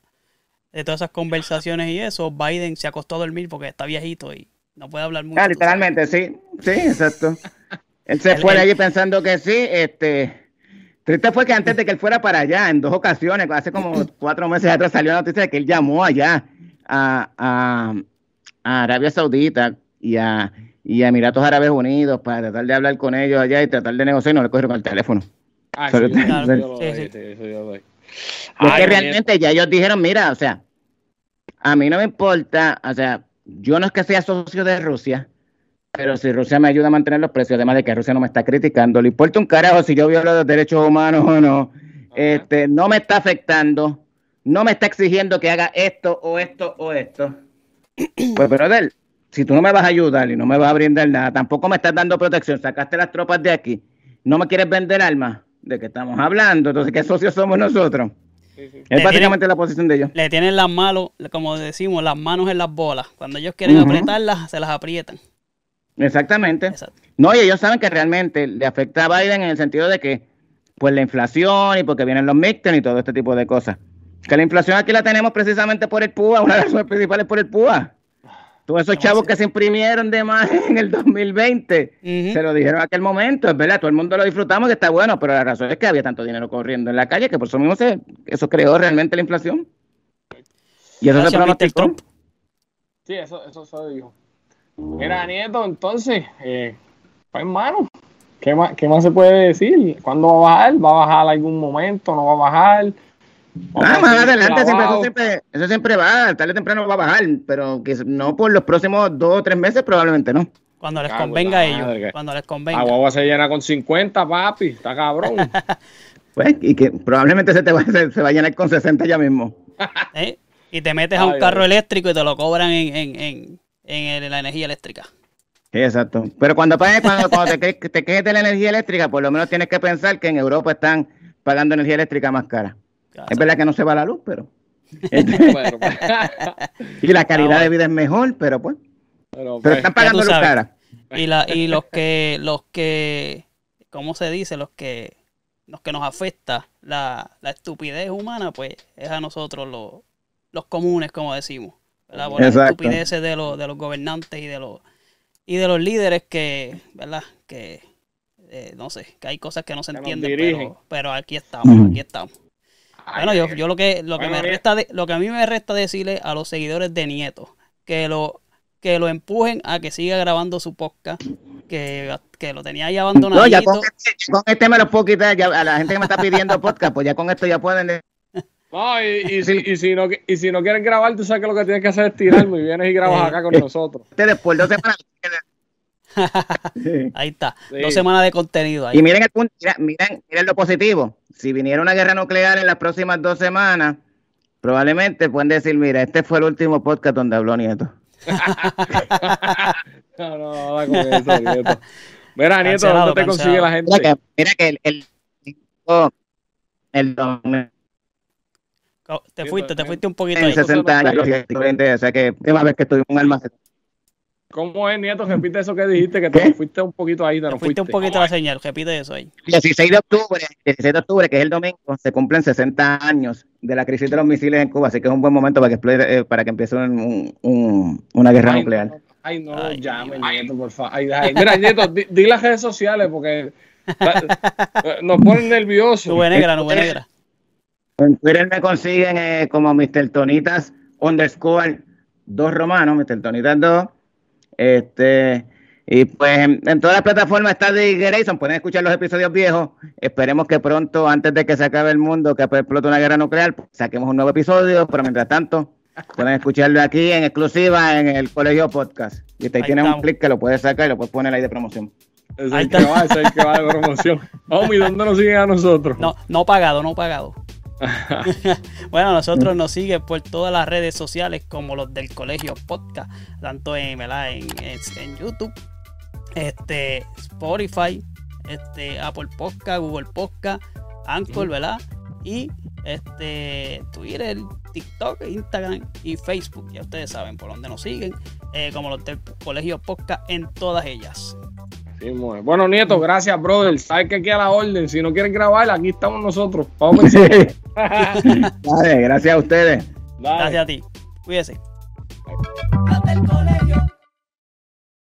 de todas esas conversaciones y eso, Biden se acostó a dormir porque está viejito y no puede hablar mucho. Ah, literalmente, sí, sí, exacto. Él se fue de allí pensando que sí, este... Triste fue que antes de que él fuera para allá, en dos ocasiones, hace como cuatro meses atrás salió la noticia de que él llamó allá a, a, Arabia Saudita y a, y a Emiratos Árabes Unidos para tratar de hablar con ellos allá y tratar de negociar y no le cogieron el teléfono. Ah, sí, Porque realmente ya ellos dijeron, mira, o sea, a mí no me importa, o sea, yo no es que sea socio de Rusia, pero si Rusia me ayuda a mantener los precios, además de que Rusia no me está criticando, le importa un carajo si yo violo los derechos humanos o no, este, no me está afectando, no me está exigiendo que haga esto o esto o esto. Pues, brother, si tú no me vas a ayudar y no me vas a brindar nada, tampoco me estás dando protección, sacaste las tropas de aquí, no me quieres vender armas, ¿de qué estamos hablando? Entonces, ¿qué socios somos nosotros? Es básicamente la posición de ellos. Le tienen las manos, como decimos, las manos en las bolas. Cuando ellos quieren apretarlas, se las aprietan. Exactamente. No, y ellos saben que realmente le afecta a Biden en el sentido de que, pues la inflación y porque vienen los midterms y todo este tipo de cosas. Que la inflación aquí la tenemos precisamente por el PUA, una de las principales por el PUA. Todos esos chavos que se imprimieron de más en el 2020, se lo dijeron en aquel momento, es verdad, todo el mundo lo disfrutamos que está bueno, pero la razón es que había tanto dinero corriendo en la calle que por eso mismo se, eso creó realmente la inflación. Y eso se pronosticó. Sí, eso, eso se dijo. Mira, Nieto, entonces, eh, pues hermano, ¿qué más, ¿qué más se puede decir? ¿Cuándo va a bajar? ¿Va a bajar algún momento? ¿No va a bajar? Ah, más adelante, siempre, eso, siempre, eso siempre va, tarde o temprano va a bajar, pero que no por los próximos dos o tres meses, probablemente no. Cuando les convenga a ellos, cuando les convenga. Agua se llena con 50, papi, está cabrón. pues, y que probablemente se te va, se, va a llenar con 60 ya mismo. ¿Eh? Y te metes a un carro eléctrico y te lo cobran en, en, en, en la energía eléctrica. Sí, exacto. Pero cuando, cuando, cuando te, te quejes de la energía eléctrica, por lo menos tienes que pensar que en Europa están pagando energía eléctrica más cara. Es verdad que no se va la luz, pero. Bueno, pues, Y la calidad de vida es mejor, pero pues. pero, Pero pues, están pagando luz cara. Y, la, y los que, los que, ¿cómo se dice? Los que, los que nos afecta la, la estupidez humana, pues es a nosotros los, los comunes, como decimos. ¿Verdad? Por las Exacto. estupideces de los, de los gobernantes y de los, y de los líderes que, ¿verdad? Que, eh, no sé, que hay cosas que no se Que entienden, pero, pero aquí estamos, aquí estamos. ay, Bueno, yo, yo lo que lo que Bueno, me resta de- lo que a mí me resta decirle a los seguidores de Nieto que lo que lo empujen a que siga grabando su podcast, que, que lo tenía ahí No, abandonadito. ya con este, con este me lo puedo quitar. Ya, a la gente que me está pidiendo podcast, pues ya con esto ya pueden. No, y, y si, y, si no, y si no quieres grabar, tú sabes que lo que tienes que hacer es tirarme y vienes y grabas Eh. acá con nosotros. Por dos semanas. Sí. Ahí está, Sí. dos semanas de contenido ahí. Y miren el punto, mira- miren, miren lo positivo. Si viniera una guerra nuclear en las próximas dos semanas, probablemente pueden decir, mira, este fue el último podcast donde habló Nieto. No, no, no, va con eso, Nieto. Mira, Nieto, Cancelado, ¿dónde te consigue la Mira gente? que, mira que el, el, el domingo Te fuiste, te fuiste un poquito en ahí. 60 años, o sea que una vez que tuvimos un almacén. ¿Cómo es, Nieto? Repite eso que dijiste, que te fuiste un poquito ahí, te Te fuiste un poquito la señal, repite eso ahí. 16 de octubre, 16 de octubre, que es el domingo, se cumplen 60 años de la crisis de los misiles en Cuba, así que es un buen momento para que, explote, eh, para que empiece un- un- una guerra Ay, nuclear. no, Ay, no Ay, ay. Nieto, por favor. Ay, ay. Mira, Nieto, di, di las redes sociales porque eh, nos ponen nerviosos. Nube negra, nube negra. En Twitter me consiguen eh, como Mr. Tonitas underscore 2 romanos, Mr. Tonitas 2. Este, y pues en, en todas las plataformas está de Grayson, pueden escuchar los episodios viejos. Esperemos que pronto, antes de que se acabe el mundo, que explote una guerra nuclear, pues, saquemos un nuevo episodio, pero mientras tanto, pueden escucharlo aquí en exclusiva en el Colegio Podcast. Y usted Ahí tiene un clic que lo puedes sacar y lo puedes poner ahí de promoción. Es Ahí el que está. va, es el que va de promoción. Omi, ¿dónde nos siguen a nosotros? No, no pagado, no pagado. bueno, nosotros nos siguen por todas las redes sociales como los del colegio podcast, tanto en, en- en YouTube, este, Spotify, este, Apple Podcast, Google Podcast, Anchor, ¿verdad? Y este Twitter, TikTok, Instagram y Facebook. Ya ustedes saben por dónde nos siguen, eh, como los del colegio podcast en todas ellas. Bueno, Nieto, gracias, brother. Sabes que aquí a la orden. Si no quieres grabar, aquí estamos nosotros. Vamos. Vale, gracias a ustedes. Dale. Gracias a ti. Cuídese.